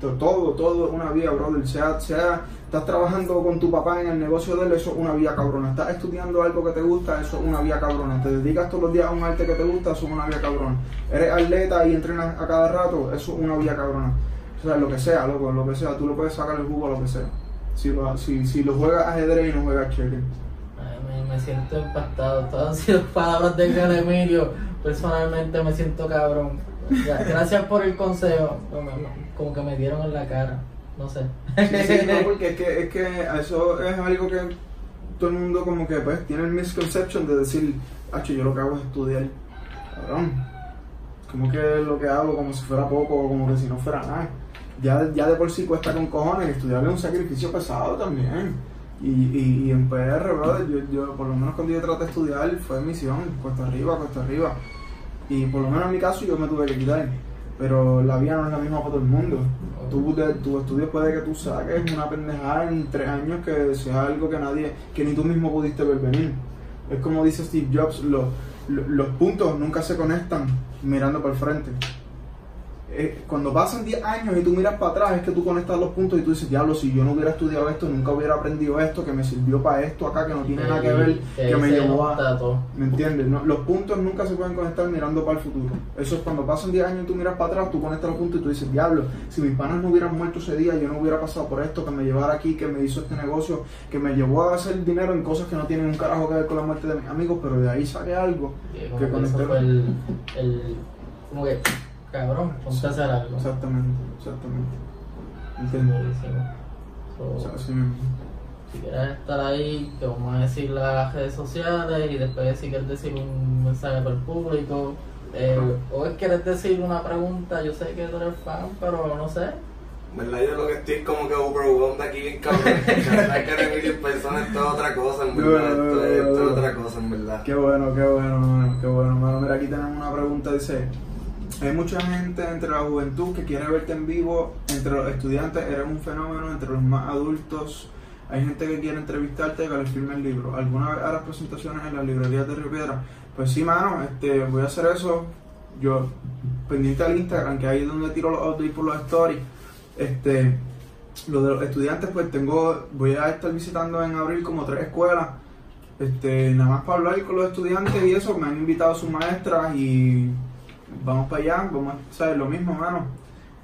To- todo, todo es una vía, brother. Sea, sea, estás trabajando con tu papá en el negocio de él, eso es una vía cabrona. Estás estudiando algo que te gusta, eso es una vía cabrona. Te dedicas todos los días a un arte que te gusta, eso es una vía cabrona. Eres atleta y entrenas a cada rato, eso es una vía cabrona. O sea, lo que sea, loco, lo que sea, tú lo puedes sacar el jugo a lo que sea. Si lo, si, si lo juegas ajedrez y no juegas. Ay, Me, me siento impactado. Todas han sido palabras de Gran Emilio. Personalmente me siento cabrón. Gracias por el consejo. Como que me dieron en la cara. No sé. Sí, sí, [laughs] no, porque es que, es que eso es algo que todo el mundo como que pues tiene el misconception de decir, yo lo que hago es estudiar. Cabrón. Como que lo que hago como si fuera poco o como que si no fuera nada. Ya, ya de por sí cuesta con cojones, estudiar es un sacrificio pesado también. Y, y, y en PR, brother, yo, yo, por lo menos cuando yo traté de estudiar fue misión, cuesta arriba, cuesta arriba. Y por lo menos en mi caso yo me tuve que quitar. Pero la vida no es la misma para todo el mundo. De tu estudio puede que tú saques una pendejada en tres años que sea algo que nadie, que ni tú mismo pudiste ver venir. Es como dice Steve Jobs, lo- lo- los puntos nunca se conectan mirando para el frente. Eh, cuando pasan 10 años y tú miras para atrás, es que tú conectas los puntos y tú dices, diablo, si yo no hubiera estudiado esto, nunca hubiera aprendido esto, que me sirvió para esto acá, que no tiene nada que ver, que me llevó a... ¿Me entiendes? No, los puntos nunca se pueden conectar mirando para el futuro. Eso es cuando pasan 10 años y tú miras para atrás, tú conectas los puntos y tú dices, diablo, si mis panas no hubieran muerto ese día, yo no hubiera pasado por esto, que me llevara aquí, que me hizo este negocio, que me llevó a hacer dinero en cosas que no tienen un carajo que ver con la muerte de mis amigos, pero de ahí saqué algo. Que fue el, el. Como que, cabrón, ponte a hacer algo. Exactamente, exactamente. So, O sea, así mismo. si quieres estar ahí, te vamos a decir las redes sociales y después si quieres decir un mensaje para el público. eh, o es quieres decir una pregunta, yo sé que tú eres fan, pero no sé. ¿Verdad? Yo lo que estoy es como que overwhelmed aquí bien cabrón. [laughs] Hay que tener mil personas, esto es otra cosa, en verdad. Esto, es- otra cosa, en verdad. Qué bueno, qué bueno, qué bueno, mano. Mira, aquí tenemos una pregunta, dice, hay mucha gente entre la juventud que quiere verte en vivo, entre los estudiantes eres un fenómeno, entre los más adultos hay gente que quiere entrevistarte que les firme el libro. ¿Alguna vez harás presentaciones en las librerías de Río Piedra? Pues sí, mano, este, voy a hacer eso. Yo, pendiente al Instagram, que ahí es donde tiro los updates por los stories. Este, lo de los estudiantes, pues tengo, voy a estar visitando en abril como tres escuelas este, nada más para hablar con los estudiantes y eso, me han invitado sus maestras y vamos para allá, vamos a saber lo mismo, mano.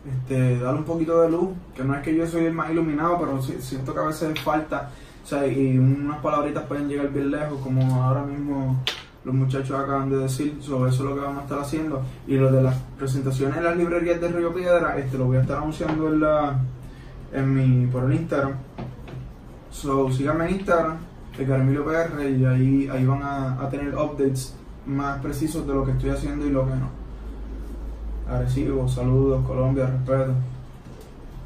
Este, darle un poquito de luz, que no es que yo soy el más iluminado, pero siento que a veces falta, sea, y unas palabritas pueden llegar bien lejos, como ahora mismo los muchachos acaban de decir, sobre eso es lo que vamos a estar haciendo. Y lo de las presentaciones en las librerías de Río Piedra, este, lo voy a estar anunciando en la, en mi, por el Instagram. So, síganme en Instagram, de Emilio PR, y ahí, ahí van a tener updates más precisos de lo que estoy haciendo y lo que no. Arecibo, saludos, Colombia, respeto.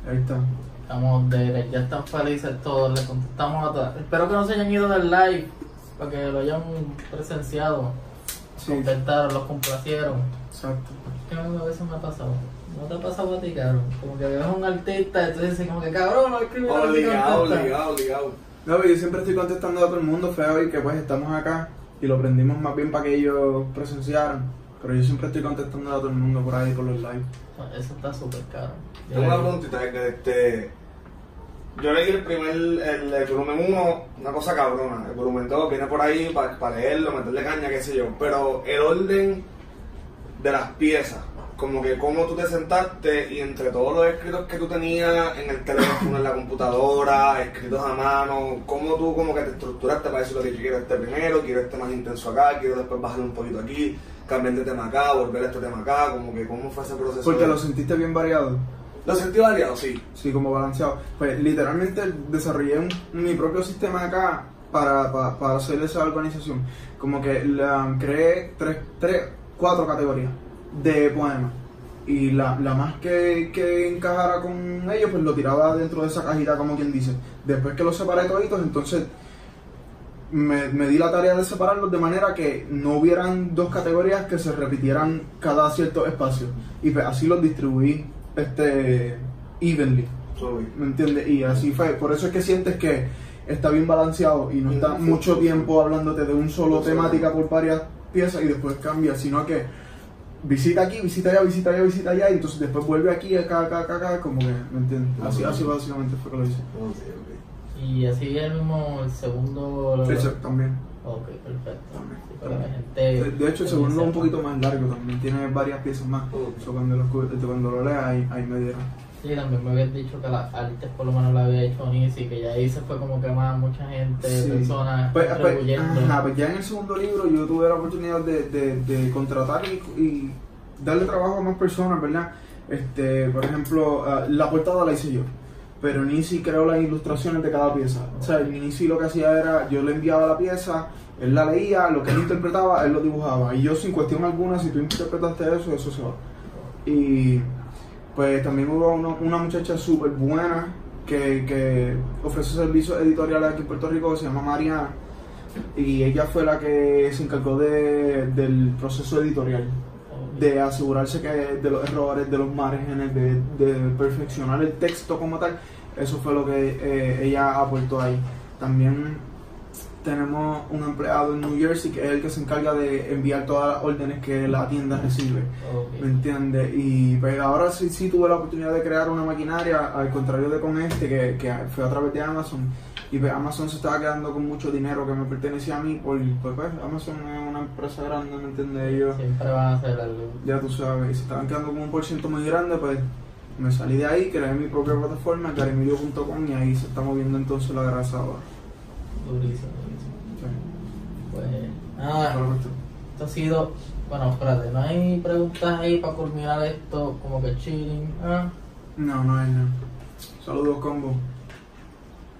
Ahí está. Estamos de ya están felices todos, les contestamos a todas. Espero que no se hayan ido del live, para que lo hayan presenciado. Sí, Contestaron, los complacieron. exacto. Que a veces me ha pasado. ¿No te ha pasado a ti, cabrón? Como que ves a un artista, entonces dices como que cabrón, no escribí Obligado, obligado, obligado. No, pero yo siempre estoy contestando a todo el mundo, feo, y que pues estamos acá y lo prendimos más bien para que ellos presenciaran. Pero yo siempre estoy contestando a todo el mundo por ahí, por los live. Eso está súper caro. Tengo una preguntita que este. Yo leí el primer, el, el volumen 1, una cosa cabrona. El volumen 2 viene por ahí para leerlo, meterle caña, qué sé yo. Pero el orden de las piezas, como que cómo tú te sentaste y entre todos los escritos que tú tenías en el teléfono, en la computadora, escritos a mano, cómo tú como que te estructuraste para decir lo que quiero este primero, quiero este más intenso acá, quiero después bajarle un poquito aquí, cambiar de tema acá, volver a este tema acá, como que cómo fue ese proceso. Porque de- lo sentiste bien variado. Lo sentí variado, sí. Sí, como balanceado. Pues literalmente desarrollé un- mi propio sistema acá para, para, para hacer esa organización. Como que la, creé tres, tres, cuatro categorías de poemas. Y la, la más que, que encajara con ellos, pues lo tiraba dentro de esa cajita, como quien dice. Después que los separé toditos, entonces me, me di la tarea de separarlos de manera que no hubieran dos categorías que se repitieran cada cierto espacio. Y pues así los distribuí este evenly. ¿Me entiendes? Y así fue. Por eso es que sientes que está bien balanceado y no está mucho tiempo hablándote de un solo temática por varias piezas y después cambia, sino que visita aquí, visita allá, visita allá, visita allá y entonces después vuelve aquí, acá, acá, acá, acá, como que, ¿me entiendes? Así, así básicamente fue que lo hice. Ok, ok. Y así es mismo el segundo. También. Ok, perfecto. También. Sí, De, hecho, el segundo es un poquito más largo también, tiene varias piezas más. Ok. So, cuando, lo, escu- cuando lo leas, ahí, ahí me dieron. Sí, también me habías dicho que la artes por lo menos la había hecho Nisi, que ya ahí se fue como que más mucha gente, Sí. personas Pues, pues, ajá, pues ya en el segundo libro yo tuve la oportunidad de, de- de contratar y, y darle trabajo a más personas, ¿verdad? Este, por ejemplo, ah, la portada la hice yo, pero Nisi creó las ilustraciones de cada pieza. O sea, Nisi lo que hacía era, yo le enviaba la pieza, él la leía, lo que él interpretaba, él lo dibujaba. Y yo sin cuestión alguna, si tú interpretaste eso, eso se va. Y pues también hubo uno- una muchacha súper buena que, que ofrece servicios editoriales aquí en Puerto Rico que se llama Mariana y ella fue la que se encargó de- del proceso editorial de asegurarse que de los errores, de los márgenes, de, perfeccionar el texto como tal, eso fue lo que eh, ella aportó ahí. También tenemos un empleado en New Jersey que es el que se encarga de enviar todas las órdenes que la tienda recibe. ¿Me entiendes? Y pues ahora sí, sí tuve la oportunidad de crear una maquinaria, al contrario de con este, que, que fue a través de Amazon. Y pues Amazon se estaba quedando con mucho dinero que me pertenecía a mí, por, pues, pues Amazon es una empresa grande, ¿me entiendes? Ellos, Siempre van a hacer algo. ya tú sabes, y se estaban quedando con un por ciento muy grande, pues me salí de ahí, creé mi propia plataforma, carimilio.com, y ahí se está moviendo entonces la grasa ahora. Durísimo. Pues nada, Correcto. esto ha sido. Bueno, espérate, no hay preguntas ahí para culminar esto, como que chilling. Ah. No, no es nada. Saludos, combo.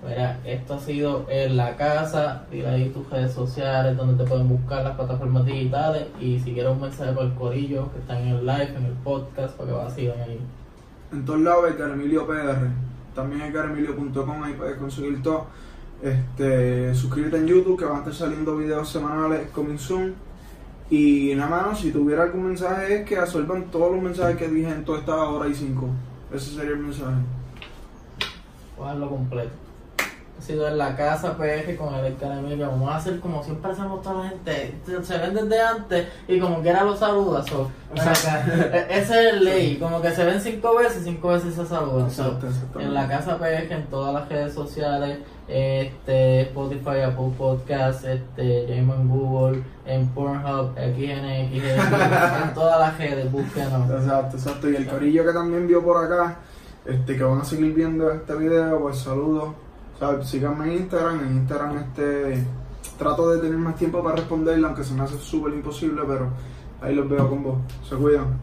Mira, esto ha sido en la casa, tira ahí tus redes sociales donde te pueden buscar las plataformas digitales y si quieres un mensaje por el corillo que están en el live, en el podcast, para que vacilen ahí. En todos lados hay Caramilio PR. También hay caramilio.com, ahí puedes conseguir todo. Este, suscríbete en YouTube que van a estar saliendo videos semanales coming soon. Y nada más, si tuviera algún mensaje es que absorban todos los mensajes que dije en toda esta hora y cinco. Ese sería el mensaje. Cogerlo completo. Ha sido en la casa PF con el Emilio. Vamos a hacer como siempre hacemos toda la gente. Se ven desde antes y como quiera los saluda. so, ven acá. [laughs] E- Ese es ley. Como que se ven cinco veces, cinco veces se saludan. so, en la casa PF, en todas las redes sociales, este, Spotify, Apple Podcast, este, Jamon Google, en Pornhub, XNX, en [laughs] todas las redes, búsquenos. Exacto, exacto. Y el corillo que también vio por acá, este, que van a seguir viendo este video, pues saludos. O sea, síganme en Instagram. En Instagram este, trato de tener más tiempo para responderle, aunque se me hace súper imposible, pero ahí los veo con vos. Se cuidan.